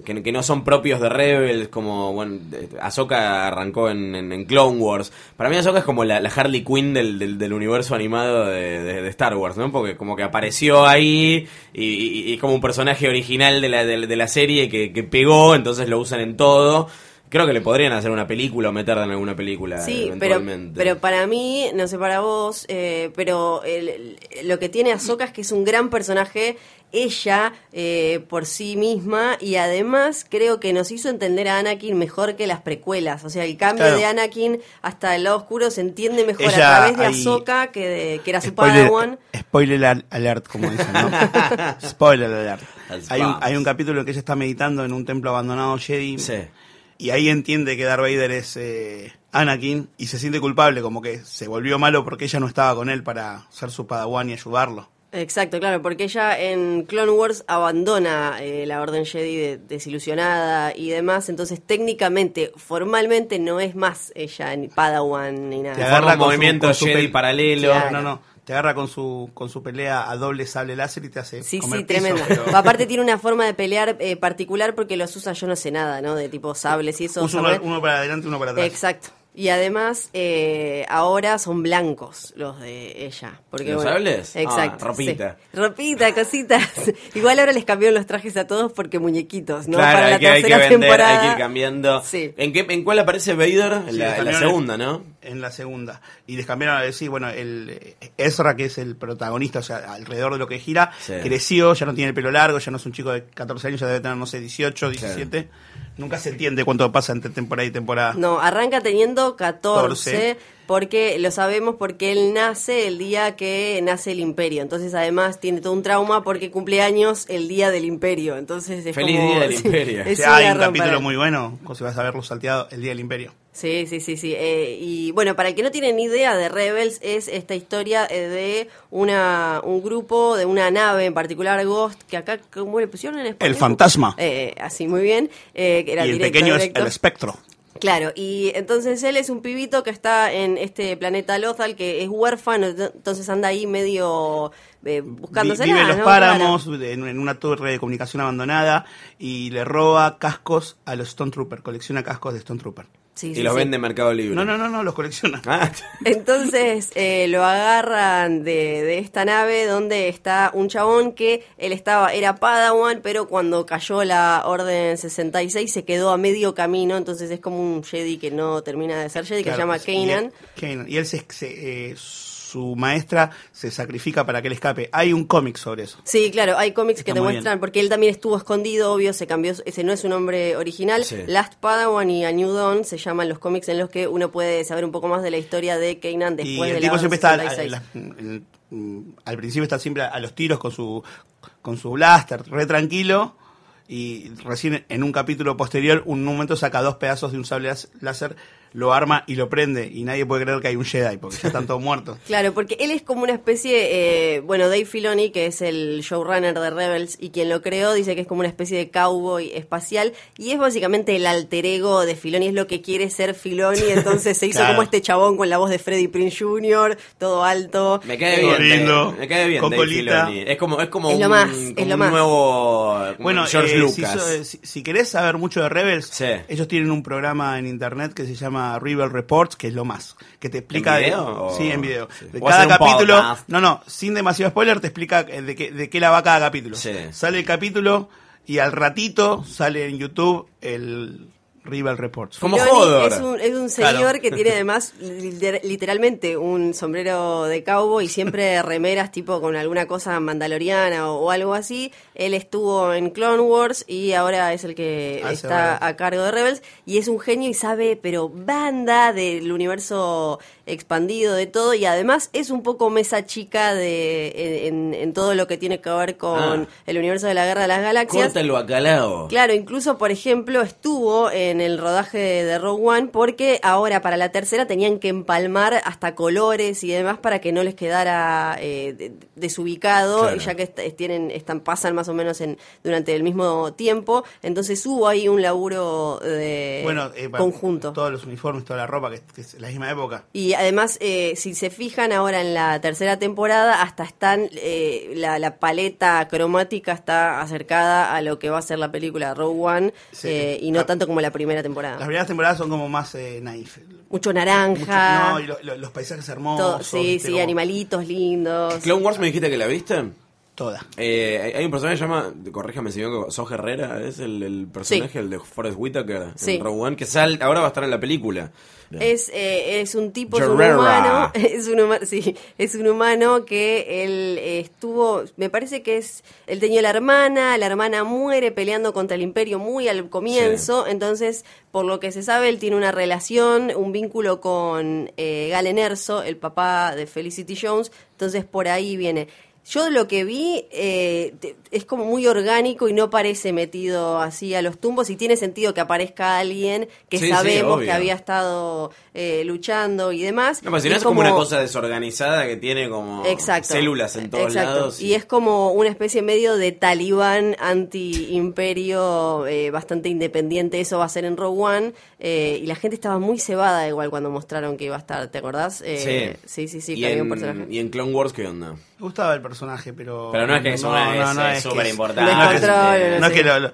Speaker 3: que, que no son propios de Rebels? Como, bueno, Ahsoka arrancó en, en- en Clone Wars. Para mí Ahsoka es como la, la Harley Quinn del, del, del universo animado de, de- de Star Wars, ¿no? Porque como que apareció ahí y, y- y es como un personaje original de la, de, de la serie que, que pegó, entonces lo usan en todo. Creo que le podrían hacer una película o meterla en alguna película
Speaker 2: Sí, pero, pero para mí, no sé para vos, eh, pero el- el- lo que tiene Ahsoka es que es un gran personaje, ella eh, por sí misma, y además creo que nos hizo entender a Anakin mejor que las precuelas. O sea, el cambio
Speaker 4: Claro.
Speaker 2: de Anakin hasta el lado oscuro se entiende mejor
Speaker 4: Ella
Speaker 2: a través de
Speaker 4: ahí-
Speaker 2: Ahsoka que, de, que era su
Speaker 4: Spoiler,
Speaker 2: Padawan.
Speaker 4: spoiler al- alert, como dicen, ¿no? spoiler alert. Hay un, hay un capítulo en que ella está meditando en un templo abandonado Jedi.
Speaker 3: Sí.
Speaker 4: Y ahí entiende que Darth Vader es eh, Anakin y se siente culpable, como que se volvió malo porque ella no estaba con él para ser su padawan y ayudarlo.
Speaker 2: Exacto, claro, porque ella en Clone Wars abandona eh, la Orden Jedi de- desilusionada y demás, entonces técnicamente, formalmente no es más ella ni Padawan ni
Speaker 4: Te
Speaker 2: nada.
Speaker 3: agarra
Speaker 4: agarra
Speaker 3: un
Speaker 4: con
Speaker 3: movimiento
Speaker 4: su, con
Speaker 3: Jedi paralelo.
Speaker 2: Claro.
Speaker 4: No, no, te agarra con su con su pelea a doble sable láser y te hace
Speaker 2: Sí,
Speaker 4: comer
Speaker 2: sí,
Speaker 4: piso,
Speaker 2: tremenda.
Speaker 4: pero-
Speaker 2: Aparte tiene una forma de pelear eh, particular porque los usa yo no sé nada, ¿no? De tipo sables y eso.
Speaker 4: Usa uno, uno para adelante y uno para atrás.
Speaker 2: Exacto. Y además, eh, ahora son blancos los de ella. Porque,
Speaker 3: ¿Los
Speaker 2: bueno,
Speaker 3: sables?
Speaker 2: Exacto.
Speaker 3: Ah, ropita.
Speaker 2: sí. Ropita, cositas. Igual ahora les cambiaron los trajes a todos porque muñequitos, ¿no?
Speaker 3: Claro,
Speaker 2: Para
Speaker 3: hay
Speaker 2: la
Speaker 3: que, hay que
Speaker 2: tercera
Speaker 3: vender,
Speaker 2: temporada.
Speaker 3: hay que ir cambiando.
Speaker 2: Sí.
Speaker 3: ¿En, qué, ¿En cuál aparece Vader? En
Speaker 4: Sí,
Speaker 3: la, en segunda, ¿no?
Speaker 4: En la segunda. Y les cambiaron a decir, bueno, el eh, Ezra, que es el protagonista, o sea, alrededor de lo que gira,
Speaker 3: Sí.
Speaker 4: creció, ya no tiene el pelo largo, ya no es un chico de 14 años, ya debe tener, no sé, 18, 17. Nunca se entiende cuánto pasa entre temporada y temporada.
Speaker 2: No, arranca teniendo 14,
Speaker 4: 14.
Speaker 2: porque lo sabemos porque él nace el día que nace el imperio. Entonces, además, tiene todo un trauma porque cumple años el día del imperio. Entonces, es
Speaker 3: Feliz
Speaker 2: como-
Speaker 3: día del
Speaker 2: sí,
Speaker 3: imperio.
Speaker 4: O
Speaker 2: es
Speaker 4: sea, hay un capítulo muy bueno, si vas a verlo salteado, El Día del Imperio.
Speaker 2: Sí, sí, sí, sí. Eh, y bueno, para el que no tiene ni idea de Rebels, es esta historia eh, de una un grupo, de una nave en particular, Ghost, que acá, ¿cómo le pusieron en español?
Speaker 4: El fantasma.
Speaker 2: Eh, así, muy bien. eh, que era
Speaker 4: y el
Speaker 2: directo,
Speaker 4: pequeño
Speaker 2: directo.
Speaker 4: es el espectro.
Speaker 2: Claro, y entonces él es un pibito que está en este planeta Lothal, que es huérfano, entonces anda ahí medio eh, buscándose
Speaker 4: Vive en los páramos, en, en una torre de comunicación abandonada, y le roba cascos a los Stone Trooper, colecciona cascos de Stone Trooper.
Speaker 3: Y los vende en Mercado Libre.
Speaker 4: No, no, no, no, los colecciona.
Speaker 3: Ah,
Speaker 2: Entonces eh, lo agarran de, de esta nave donde está un chabón que él estaba, era Padawan, pero cuando cayó la Orden 66 se quedó a medio camino, entonces es como un Jedi que no termina de ser Jedi, que se llama
Speaker 4: y
Speaker 2: Kanan.
Speaker 4: él- Kanan. Y él, se, se- eh, su maestra se sacrifica para que él escape. Hay un cómic sobre eso.
Speaker 2: Sí, claro, hay cómics que te muestran, porque él también estuvo escondido, obvio, se cambió, ese no es su nombre original.
Speaker 3: Sí.
Speaker 2: Last Padawan y A New Dawn se llaman los cómics en los que uno puede saber un poco más de la historia de Kanan
Speaker 4: Y
Speaker 2: después
Speaker 4: el
Speaker 2: de
Speaker 4: tipo
Speaker 2: la
Speaker 4: siempre está al,
Speaker 2: 66.
Speaker 4: al- al- mm, al principio está siempre a los tiros con su con su blaster, re tranquilo. Y recién en un capítulo posterior, un momento saca dos pedazos de un sable láser, lo arma y lo prende. Y nadie puede creer que hay un Jedi, porque ya están todos muertos.
Speaker 2: Claro, porque él es como una especie, eh, bueno, Dave Filoni, que es el showrunner de Rebels y quien lo creó, dice que es como una especie de cowboy espacial y es básicamente el alter ego de Filoni, es lo que quiere ser Filoni, entonces se hizo
Speaker 4: Claro.
Speaker 2: como este chabón con la voz de Freddie Prinze Jr., todo alto.
Speaker 3: Me cae bien.
Speaker 4: lindo,
Speaker 3: me cae bien.
Speaker 4: con
Speaker 3: Dave
Speaker 4: colita.
Speaker 3: Filoni. Es como, es como
Speaker 2: Es lo
Speaker 3: un,
Speaker 2: más,
Speaker 3: como
Speaker 2: es lo
Speaker 3: un
Speaker 2: más.
Speaker 3: nuevo
Speaker 4: Bueno,
Speaker 3: George
Speaker 4: eh,
Speaker 3: Lucas.
Speaker 4: Si, so- si- si querés saber mucho de Rebels,
Speaker 3: Sí.
Speaker 4: ellos tienen un programa en internet que se llama Rebel Reports, que es lo más. Que te explica.
Speaker 3: ¿En
Speaker 4: de-
Speaker 3: video o-
Speaker 4: sí, en video.
Speaker 3: sí.
Speaker 4: De cada capítulo.
Speaker 3: podcast.
Speaker 4: No, no, sin demasiado spoiler, te explica eh, de qué, de qué la va cada capítulo.
Speaker 3: Sí.
Speaker 4: Sale el capítulo y al ratito sale en YouTube el Rebel Reports.
Speaker 3: Como Hodor.
Speaker 2: Es un, es un señor
Speaker 4: Claro.
Speaker 2: que tiene además liter- literalmente un sombrero de cowboy y siempre remeras tipo con alguna cosa mandaloriana o, o algo así. Él estuvo en Clone Wars y ahora es el que
Speaker 4: Hace
Speaker 2: está a cargo de Rebels y es un genio y sabe, pero banda del universo expandido de todo y además es un poco mesa chica de en, en todo lo que tiene que ver con
Speaker 3: Ah.
Speaker 2: el universo de la Guerra de las Galaxias.
Speaker 3: Corta el bacalao.
Speaker 2: Claro, incluso, por ejemplo, estuvo en el rodaje de Rogue One porque ahora para la tercera tenían que empalmar hasta colores y demás para que no les quedara eh, de- desubicado,
Speaker 3: Claro.
Speaker 2: ya que est- tienen están pasan más o menos en durante el mismo tiempo. Entonces hubo ahí un laburo de
Speaker 4: Bueno, eh,
Speaker 2: conjunto.
Speaker 4: Todos los uniformes, toda la ropa, que, que es la misma época.
Speaker 2: Y además, eh, si se fijan ahora en la tercera temporada, hasta están, eh, la, la paleta cromática está acercada a lo que va a ser la película Rogue One,
Speaker 4: Sí.
Speaker 2: eh, y no tanto como la primera temporada.
Speaker 4: Las primeras temporadas son como más eh, naif.
Speaker 2: Mucho naranja,
Speaker 4: Mucho- no, y lo- lo- los paisajes hermosos.
Speaker 2: todo- sí, sí,
Speaker 4: Como-
Speaker 2: animalitos lindos.
Speaker 3: Clone Wars me dijiste que la viste.
Speaker 4: Toda.
Speaker 3: Eh, hay- un personaje que se llama, corríjame si me equivoco, Soja Herrera, es el, el personaje, el de Forrest Whitaker
Speaker 2: Sí.
Speaker 3: en One, que sal, ahora va a estar en la película.
Speaker 2: Es, eh, es un tipo, es un humano, es un, huma- sí, es un humano que él eh, estuvo, me parece que es, él tenía la hermana, la hermana muere peleando contra el imperio muy al comienzo, entonces, por lo que se sabe, él tiene una relación, un vínculo con eh, Galen Erso, el papá de Felicity Jones, entonces por ahí viene. Yo lo que vi eh, es como muy orgánico y no parece metido así a los tumbos y tiene sentido que aparezca alguien que
Speaker 3: Sí, sí,
Speaker 2: sabemos que había estado eh, luchando y demás.
Speaker 3: No, pero si no es como, una cosa desorganizada que tiene como
Speaker 2: Exacto.
Speaker 3: células en todos
Speaker 2: Exacto.
Speaker 3: lados.
Speaker 2: Y es como una especie medio de talibán anti-imperio, eh, bastante independiente. Eso va a ser en Rogue One. eh, y la gente estaba muy cebada igual cuando mostraron que iba a estar. ¿Te acordás? Eh, sí, sí, sí,
Speaker 3: y,
Speaker 2: que había un
Speaker 3: en,
Speaker 2: personaje.
Speaker 3: y en Clone Wars, ¿qué onda?
Speaker 4: Me gustaba el personaje, pero.
Speaker 3: Pero no es que es una- es
Speaker 4: que
Speaker 3: súper
Speaker 4: es-
Speaker 3: importante.
Speaker 4: No es que, no es que lo- lo-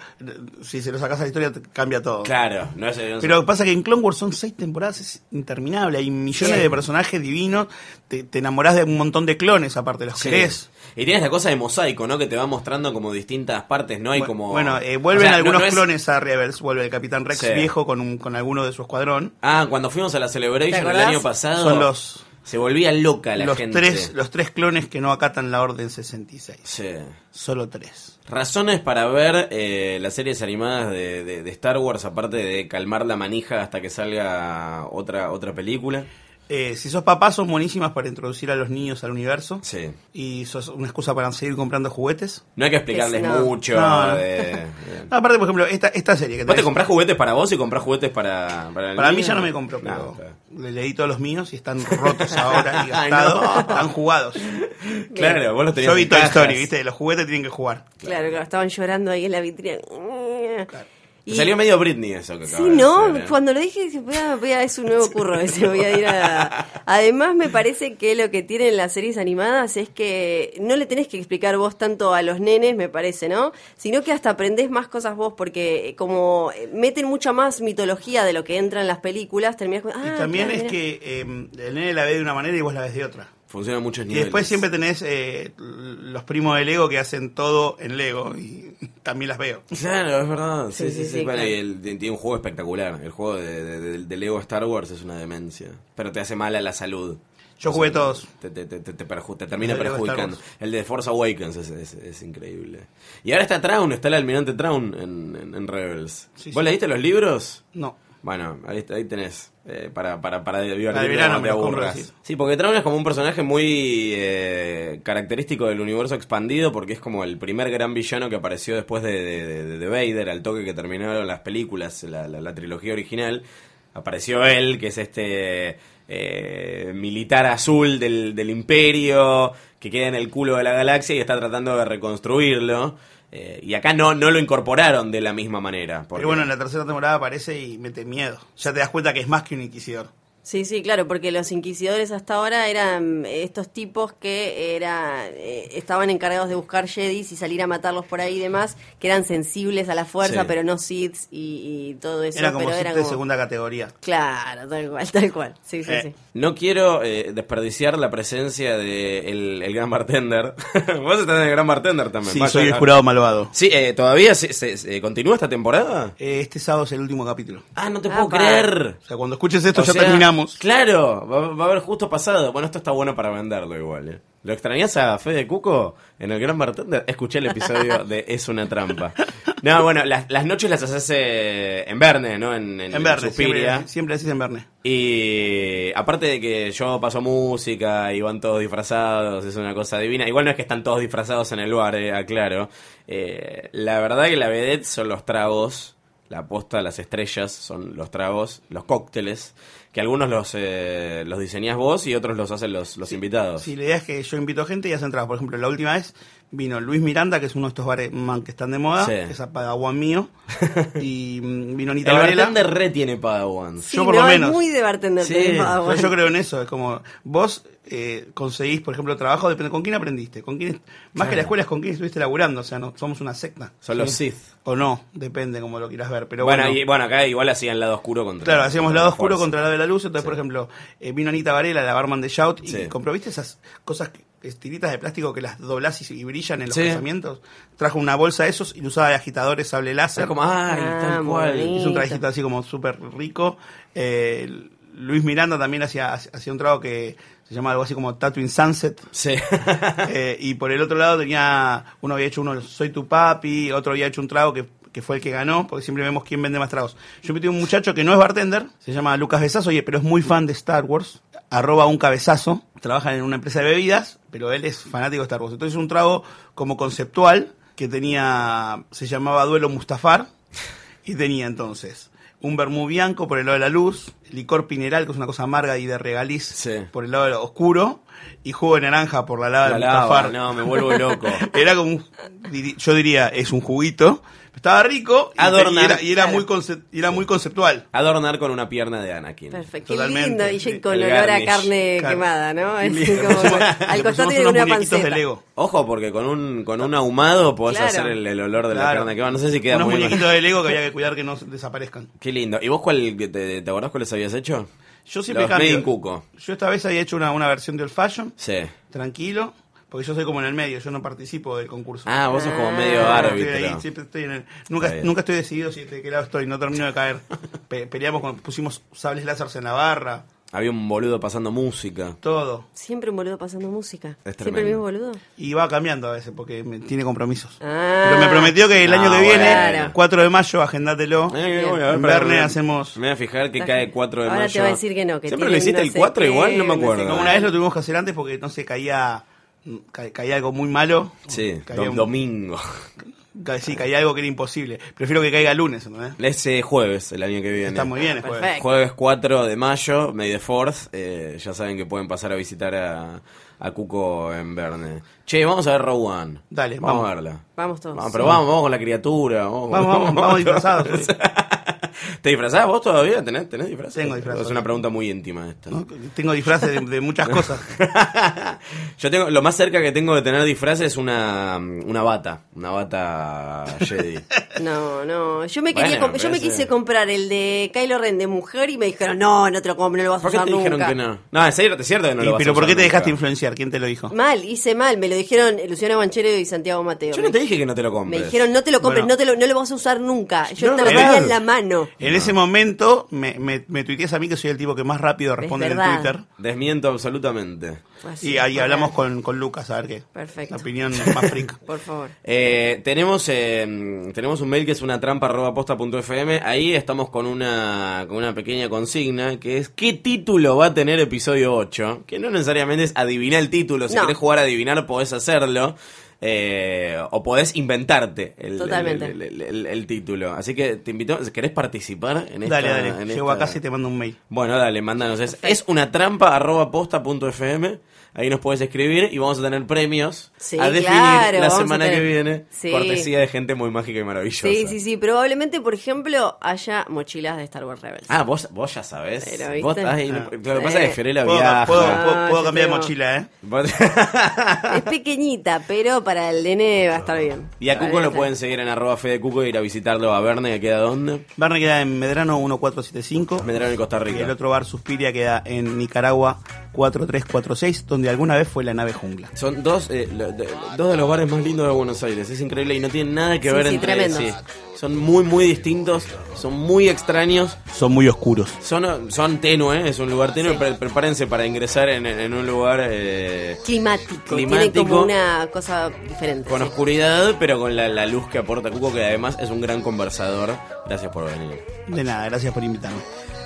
Speaker 4: si se lo sacas a la historia cambia todo.
Speaker 3: Claro, no es... no es-
Speaker 4: Pero pasa que en Clone Wars son seis temporadas, es interminable. Hay millones
Speaker 2: Sí.
Speaker 4: de personajes divinos. Te, te enamorás de un montón de clones, aparte, los
Speaker 3: Sí.
Speaker 4: querés.
Speaker 3: Y tienes la cosa de mosaico, ¿no? Que te va mostrando como distintas partes, ¿no? Hay como...
Speaker 4: Bueno, eh, vuelven
Speaker 3: O sea, no-
Speaker 4: algunos
Speaker 3: no es-
Speaker 4: clones a Rebels. Vuelve el Capitán Rex
Speaker 3: Sí.
Speaker 4: viejo con, un, con alguno de su escuadrón.
Speaker 3: Ah, cuando fuimos a la
Speaker 2: ¿Te
Speaker 3: Celebration el año pasado...
Speaker 4: Son los.
Speaker 3: Se volvía loca la
Speaker 4: los
Speaker 3: gente.
Speaker 4: tres los tres clones que no acatan la Orden 66.
Speaker 3: Sí.
Speaker 4: Solo tres.
Speaker 3: Razones para ver eh, las series animadas de, de- de Star Wars, aparte de calmar la manija hasta que salga otra, otra película.
Speaker 4: Eh, si sos papá, son buenísimas para introducir a los niños al universo.
Speaker 3: Sí.
Speaker 4: Y sos una excusa para seguir comprando juguetes.
Speaker 3: No hay que explicarles
Speaker 2: no.
Speaker 3: mucho.
Speaker 4: No, no.
Speaker 3: de-
Speaker 4: No, aparte, por ejemplo, esta, esta serie que
Speaker 3: ¿Vos te comprás juguetes para vos y comprás juguetes para, para el
Speaker 4: Para mí ya no me compro, pero
Speaker 3: No, claro.
Speaker 4: le leí todos los míos y están rotos ahora y gastados,
Speaker 3: no.
Speaker 4: están jugados.
Speaker 3: Claro, vos los tenías
Speaker 4: Yo vi Toy
Speaker 3: cajas.
Speaker 4: Story, ¿viste? Los juguetes tienen que jugar.
Speaker 2: Claro, claro, estaban llorando ahí en la vitrina.
Speaker 3: Te Salió medio Britney eso que
Speaker 2: Sí,
Speaker 3: acabas de
Speaker 2: no,
Speaker 3: hacer, ¿eh?
Speaker 2: cuando lo dije, dije, voy a, voy a- es un nuevo curro ese, voy a ir a... Además, me parece que lo que tienen las series animadas es que no le tenés que explicar vos tanto a los nenes, me parece, ¿no? Sino que hasta aprendés más cosas vos, porque como meten mucha más mitología de lo que entra en las películas, terminás con...
Speaker 4: y
Speaker 2: ah,
Speaker 4: también
Speaker 2: claro,
Speaker 4: es que eh, el nene la ve de una manera y vos la ves de otra.
Speaker 3: Funciona a muchos
Speaker 4: Y
Speaker 3: niveles.
Speaker 4: después siempre tenés eh, los primos de Lego que hacen todo en Lego y también las veo.
Speaker 3: Claro, es verdad. Sí,
Speaker 2: Sí,
Speaker 3: sí,
Speaker 2: sí,
Speaker 3: sí.
Speaker 2: sí,
Speaker 3: Bueno,
Speaker 2: claro.
Speaker 3: y el- tiene un juego espectacular. El juego de, de- de- de Lego Star Wars es una demencia. Pero te hace mal a la salud.
Speaker 4: Yo jugué todos.
Speaker 3: Te, te, te, te- te perju- te termina
Speaker 4: El
Speaker 3: perjudicando. El de Force Awakens es, es- es increíble. Y ahora está Traun, está el almirante Traun en, en- en Rebels.
Speaker 4: Sí,
Speaker 3: ¿Vos
Speaker 4: sí.
Speaker 3: leíste los libros?
Speaker 4: No.
Speaker 3: Bueno, ahí, ahí tenés. eh, para, para, para te
Speaker 4: compro,
Speaker 3: aburras.
Speaker 4: sí.
Speaker 3: Sí, porque Traun es como un personaje muy eh, característico del universo expandido porque es como el primer gran villano que apareció después de, de, de- de Vader, al toque que terminaron las películas, la, la- la trilogía original. Apareció él, que es este eh, militar azul del, del imperio, que queda en el culo de la galaxia y está tratando de reconstruirlo. Eh, y acá no, no lo incorporaron de la misma manera. porque-
Speaker 4: Pero bueno, en la tercera temporada aparece y mete miedo. Ya te das cuenta que es más que un inquisidor.
Speaker 2: Sí, sí, claro, porque los inquisidores hasta ahora eran estos tipos que era, eh, estaban encargados de buscar Jedis y salir a matarlos por ahí y demás, que eran sensibles a la fuerza,
Speaker 3: Sí.
Speaker 2: pero no Siths y, y todo eso.
Speaker 4: Era como
Speaker 2: pero eran
Speaker 4: de
Speaker 2: como-
Speaker 4: segunda categoría.
Speaker 2: Claro, tal cual, tal cual. Sí, sí,
Speaker 4: Eh.
Speaker 2: sí.
Speaker 3: No quiero eh, desperdiciar la presencia de el, el gran bartender. Vos estás en el gran bartender también.
Speaker 4: Sí,
Speaker 3: Vaya,
Speaker 4: soy el jurado malvado.
Speaker 3: Sí, eh, ¿todavía se, se- se- continúa esta temporada?
Speaker 4: Eh, Este sábado es el último capítulo.
Speaker 3: Ah, no te
Speaker 2: Ah,
Speaker 3: puedo creer.
Speaker 4: O sea, cuando escuches esto
Speaker 3: O
Speaker 4: ya
Speaker 3: sea,
Speaker 4: terminamos.
Speaker 3: Claro, va, va a haber justo pasado. Bueno, esto está bueno para venderlo igual. ¿eh? ¿Lo extrañas a Fede Cuco en el Gran Bartender? Escuché el episodio de Es una trampa. No, bueno, las, las noches las haces eh, en Verne, ¿no? En, en,
Speaker 4: En Verne, siempre, siempre decís en Verne.
Speaker 3: Y aparte de que yo paso música y van todos disfrazados, es una cosa divina. Igual no es que están todos disfrazados en el bar, eh, aclaro. Eh, la verdad que la vedette son los tragos, la posta, las estrellas son los tragos, los cócteles, que algunos los, eh, los diseñás vos y otros los hacen los, los invitados.
Speaker 4: Sí, la idea es que yo invito gente y hacen entradas. Por ejemplo, la última vez vino Luis Miranda, que es uno de estos bares man, que están de moda,
Speaker 3: Sí.
Speaker 4: que es Apagaguán mío. y mm, vino Anita
Speaker 3: El
Speaker 4: Varela.
Speaker 3: bartender re tiene Padawans.
Speaker 2: Sí,
Speaker 4: Yo por
Speaker 2: no,
Speaker 4: lo
Speaker 2: es
Speaker 4: menos.
Speaker 2: muy de bartender.
Speaker 3: Sí,
Speaker 2: bueno.
Speaker 4: yo creo en eso, es como vos eh, conseguís, por ejemplo, trabajo, depende con quién aprendiste, con quién más que la escuela es con quién estuviste laburando, o sea, no somos una secta.
Speaker 3: Son los Sith.
Speaker 4: O no, depende como lo quieras ver, pero
Speaker 3: bueno,
Speaker 4: bueno.
Speaker 3: y, bueno, acá igual hacían lado oscuro contra
Speaker 4: Claro, hacíamos
Speaker 3: contra
Speaker 4: lado
Speaker 3: la
Speaker 4: oscuro
Speaker 3: fuerza.
Speaker 4: contra el lado de la luz. Entonces,
Speaker 3: Sí.
Speaker 4: por ejemplo, eh, vino Anita Varela, la barman de Shout, y
Speaker 3: Sí.
Speaker 4: compró, ¿viste esas cosas, que, estiritas de plástico que las doblás y, y brillan en los
Speaker 3: Sí.
Speaker 4: casamientos? Trajo una bolsa de esos y lo usaba de agitadores, sable láser.
Speaker 3: Es como, ay,
Speaker 2: Ah,
Speaker 3: tal cual.
Speaker 2: bonito.
Speaker 4: Hizo un trajecito así como súper rico. Eh, Luis Miranda también hacía, hacía un trago que se llama algo así como Tattooing Sunset.
Speaker 3: Sí.
Speaker 4: Eh, y por el otro lado tenía, uno había hecho uno, Soy tu papi, otro había hecho un trago que, que fue el que ganó, porque siempre vemos quién vende más tragos. Yo metí un muchacho que no es bartender, se llama Lucas Besazo, oye, pero es muy fan de Star Wars, arroba un cabezazo, trabaja en una empresa de bebidas, pero él es fanático de Star Wars. Entonces un trago como conceptual, que tenía, se llamaba Duelo Mustafar, y tenía entonces un vermú bianco por el lado de la luz, licor pineral, que es una cosa amarga y de regaliz
Speaker 3: Sí.
Speaker 4: por el lado de lo oscuro, y jugo de naranja por la lado
Speaker 3: La
Speaker 4: del
Speaker 3: lava,
Speaker 4: Mustafar.
Speaker 3: no, me vuelvo loco.
Speaker 4: Era como un, yo diría, es un juguito. Estaba rico y,
Speaker 3: Adornar,
Speaker 4: y era, y era
Speaker 2: claro.
Speaker 4: muy y era muy conceptual.
Speaker 3: Adornar con una pierna de Anakin.
Speaker 2: Perfecto, qué
Speaker 4: Totalmente.
Speaker 2: lindo. Y con
Speaker 3: el
Speaker 2: olor a
Speaker 3: garnish.
Speaker 2: carne
Speaker 4: Claro.
Speaker 2: quemada, ¿no?
Speaker 4: Qué
Speaker 2: Es como- al costado tiene
Speaker 4: unos
Speaker 2: una
Speaker 4: muñequitos de
Speaker 2: panceta.
Speaker 4: Lego.
Speaker 3: Ojo, porque con un, con un ahumado podés
Speaker 2: Claro.
Speaker 3: hacer el, el olor de la
Speaker 4: Claro.
Speaker 3: carne que va. No sé si queda
Speaker 4: Unos
Speaker 3: muy
Speaker 4: muñequitos de Lego que había que cuidar que no desaparezcan.
Speaker 3: Qué lindo. ¿Y vos cuál, te, te acordás cuáles habías hecho?
Speaker 4: Yo siempre
Speaker 3: Los
Speaker 4: cambio.
Speaker 3: Cuco.
Speaker 4: Yo esta vez había hecho una, una versión de Old Fashion,
Speaker 3: Sí.
Speaker 4: tranquilo, porque yo soy como en el medio, yo no participo del concurso.
Speaker 3: Ah, vos sos como medio
Speaker 2: Ah.
Speaker 4: Estoy
Speaker 3: árbitro.
Speaker 4: ahí, siempre estoy en el- nunca, nunca estoy decidido si de qué lado estoy, no termino de caer. Pe- peleamos, con, pusimos sables láser en la barra.
Speaker 3: Había un boludo pasando música.
Speaker 4: Todo.
Speaker 2: Siempre un boludo pasando música.
Speaker 3: Es
Speaker 2: Siempre el mismo boludo.
Speaker 4: Y va cambiando a veces porque me- tiene compromisos.
Speaker 2: Ah.
Speaker 4: Pero me prometió que el año
Speaker 3: Ah,
Speaker 4: que viene,
Speaker 2: bueno.
Speaker 4: 4 de mayo, agendátelo.
Speaker 3: Eh,
Speaker 2: Bien.
Speaker 3: voy a ver,
Speaker 4: En
Speaker 3: para-
Speaker 4: Verne
Speaker 3: me-
Speaker 4: hacemos-
Speaker 3: Me voy a fijar que
Speaker 2: Está
Speaker 3: cae
Speaker 2: bien.
Speaker 3: 4 de
Speaker 2: Ahora
Speaker 3: mayo.
Speaker 2: te va a decir que no, que
Speaker 3: Siempre lo
Speaker 2: tienen
Speaker 3: hiciste
Speaker 2: no
Speaker 3: el
Speaker 2: sé
Speaker 3: 4
Speaker 2: qué,
Speaker 3: igual, no me
Speaker 2: no sé
Speaker 3: acuerdo.
Speaker 4: una vez lo tuvimos que hacer antes porque no sé, caía, ca- caía algo muy malo.
Speaker 3: Sí,
Speaker 4: Caía un-
Speaker 3: domingo.
Speaker 4: sí, caía algo que era imposible. Prefiero que caiga lunes, ¿no?
Speaker 3: Es eh, jueves el año que viene.
Speaker 4: Está muy bien, es jueves.
Speaker 2: Perfecto.
Speaker 3: Jueves 4 de mayo, May the 4th. eh, ya saben que pueden pasar a visitar a, a Cuco en Verne. Che, vamos a ver Row One.
Speaker 4: Dale,
Speaker 3: vamos,
Speaker 4: vamos.
Speaker 3: a verla.
Speaker 2: Vamos todos.
Speaker 3: Vamos, pero vamos, vamos con la criatura. Vamos,
Speaker 4: Vamos, vamos, vamos disfrazados.
Speaker 3: ¿Te disfrazás vos todavía? ¿Tenés, tenés disfraz?
Speaker 4: Tengo disfraz.
Speaker 3: Es una pregunta muy íntima esta.
Speaker 4: ¿no? Tengo disfraces de, de muchas cosas.
Speaker 3: Yo tengo, lo más cerca que tengo de tener disfraz es una, una bata, una bata Jedi.
Speaker 2: No, no. Yo me quería
Speaker 3: Bueno,
Speaker 2: yo me quise comprar el de Kylo Ren de mujer y me dijeron, no, no te lo compro, no lo vas a
Speaker 3: ¿Por qué
Speaker 2: usar
Speaker 3: te dijeron
Speaker 2: nunca.
Speaker 3: que no? No, es cierto, es cierto que no
Speaker 4: Y,
Speaker 3: lo vas a
Speaker 4: pero ¿por
Speaker 3: usar
Speaker 4: qué te
Speaker 3: nunca.
Speaker 4: dejaste influenciar? ¿Quién te lo dijo?
Speaker 2: Mal, hice mal, me lo dijeron Luciano Banchero y Santiago Mateo.
Speaker 3: Yo
Speaker 2: me,
Speaker 3: no te dije que no te lo
Speaker 2: me
Speaker 3: compres.
Speaker 2: dijeron, no te lo compres,
Speaker 4: Bueno.
Speaker 2: no, te lo, no lo vas a usar nunca. Yo
Speaker 3: No,
Speaker 2: te lo tenía en la mano.
Speaker 4: En ese momento me, me, me tuiteas a mí que soy el tipo que más rápido
Speaker 2: Es
Speaker 4: responde en. Twitter.
Speaker 3: Desmiento absolutamente.
Speaker 2: Así,
Speaker 4: Y ahí hablamos con, con Lucas a ver qué.
Speaker 2: Perfecto.
Speaker 4: La opinión más freak.
Speaker 2: Por favor.
Speaker 3: Eh, tenemos eh, tenemos un mail que es una trampa arroba posta punto fm. Ahí estamos con una, con una pequeña consigna que es ¿qué título va a tener episodio 8? Que no necesariamente es adivinar el título. Si
Speaker 2: No.
Speaker 3: querés jugar a adivinar podés hacerlo. Eh, o podés inventarte el,
Speaker 2: Totalmente.
Speaker 3: el, el- el- el título. Así que te invito, ¿querés participar en esta?
Speaker 4: Dale, dale.
Speaker 3: en
Speaker 4: Llego a
Speaker 3: esta-
Speaker 4: casa y te mando un mail.
Speaker 3: Bueno, dale, mándanos. Es, es una trampa arroba posta punto fm. Ahí nos puedes escribir y vamos a tener premios
Speaker 2: Sí,
Speaker 3: a definir
Speaker 2: claro,
Speaker 3: la semana
Speaker 2: tener-
Speaker 3: que viene.
Speaker 2: Sí.
Speaker 3: Cortesía de gente muy mágica y maravillosa.
Speaker 2: Sí, sí, sí. Probablemente, por ejemplo, haya mochilas de Star Wars Rebels.
Speaker 3: Ah, vos, vos ya sabés.
Speaker 2: Pero, ¿viste?
Speaker 3: Vos estás ahí-
Speaker 4: Ah.
Speaker 3: Lo que pasa es que Fiorella
Speaker 4: Puedo,
Speaker 3: viaja.
Speaker 4: puedo-
Speaker 2: Ah,
Speaker 4: puedo- puedo
Speaker 2: yo
Speaker 4: cambiar de mochila, ¿eh?
Speaker 2: Es pequeñita, pero para el nene va a estar bien.
Speaker 3: y a Cuco lo pueden seguir en arroba Fede Cuco y ir a visitarlo a Verne, que queda dónde?
Speaker 4: Verne queda en Medrano 1475.
Speaker 3: Medrano y Costa
Speaker 4: Y
Speaker 3: Rica.
Speaker 4: el otro bar Suspiria queda en Nicaragua 4346, donde alguna vez fue la nave jungla.
Speaker 3: Son dos, eh, lo- de, dos de los bares más lindos de Buenos Aires. Es increíble y no tienen nada que
Speaker 2: Sí,
Speaker 3: ver
Speaker 2: sí,
Speaker 3: entre
Speaker 2: tremendos.
Speaker 3: sí. Son muy, muy distintos. Son muy extraños.
Speaker 4: Son muy oscuros.
Speaker 3: Son, son tenue, es un lugar tenue. Pre- prepárense para ingresar en, en un lugar eh,
Speaker 2: Climático.
Speaker 3: Climático.
Speaker 2: Tiene como una cosa diferente.
Speaker 3: con
Speaker 2: sí.
Speaker 3: oscuridad, pero con la, la luz que aporta Cuco, que además es un gran conversador. Gracias por venir.
Speaker 4: De nada, gracias por invitarme.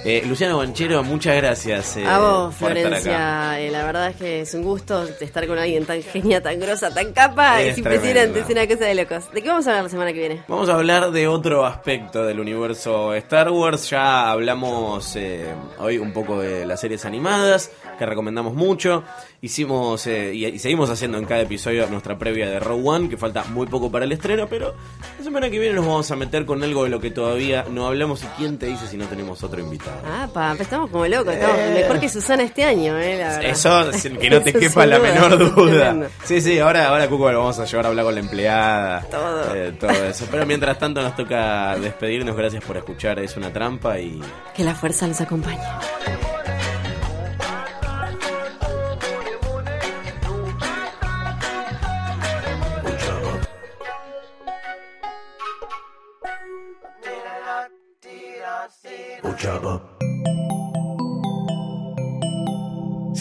Speaker 3: Eh, Luciano Banchero, muchas gracias. eh,
Speaker 2: A vos. Florencia, eh, la verdad es que es un gusto estar con alguien tan genia, tan grosa, tan capa,
Speaker 3: Es
Speaker 2: es, impresionante, es una cosa de locos. ¿De qué vamos a hablar la semana que viene?
Speaker 3: Vamos a hablar de otro aspecto del universo Star Wars. Ya hablamos eh, hoy un poco de las series animadas, que recomendamos mucho. Hicimos eh, y, y seguimos haciendo en cada episodio nuestra previa de Rogue One, que falta muy poco para el estreno, pero la semana que viene nos vamos a meter con algo de lo que todavía no hablamos. ¿Y quién te dice si no tenemos otro invitado?
Speaker 2: Ah, pa, estamos como locos, estamos mejor que Susana este año, eh, la verdad.
Speaker 3: Eso, sin que no te
Speaker 2: Eso
Speaker 3: quepa la
Speaker 2: duda,
Speaker 3: menor duda. Sí, sí, ahora, ahora Cuco lo vamos a llevar a hablar con la empleada.
Speaker 2: Todo.
Speaker 3: eh, todo eso. Pero mientras tanto nos toca despedirnos. Gracias por escuchar. Es una trampa y.
Speaker 2: Que la fuerza los acompañe.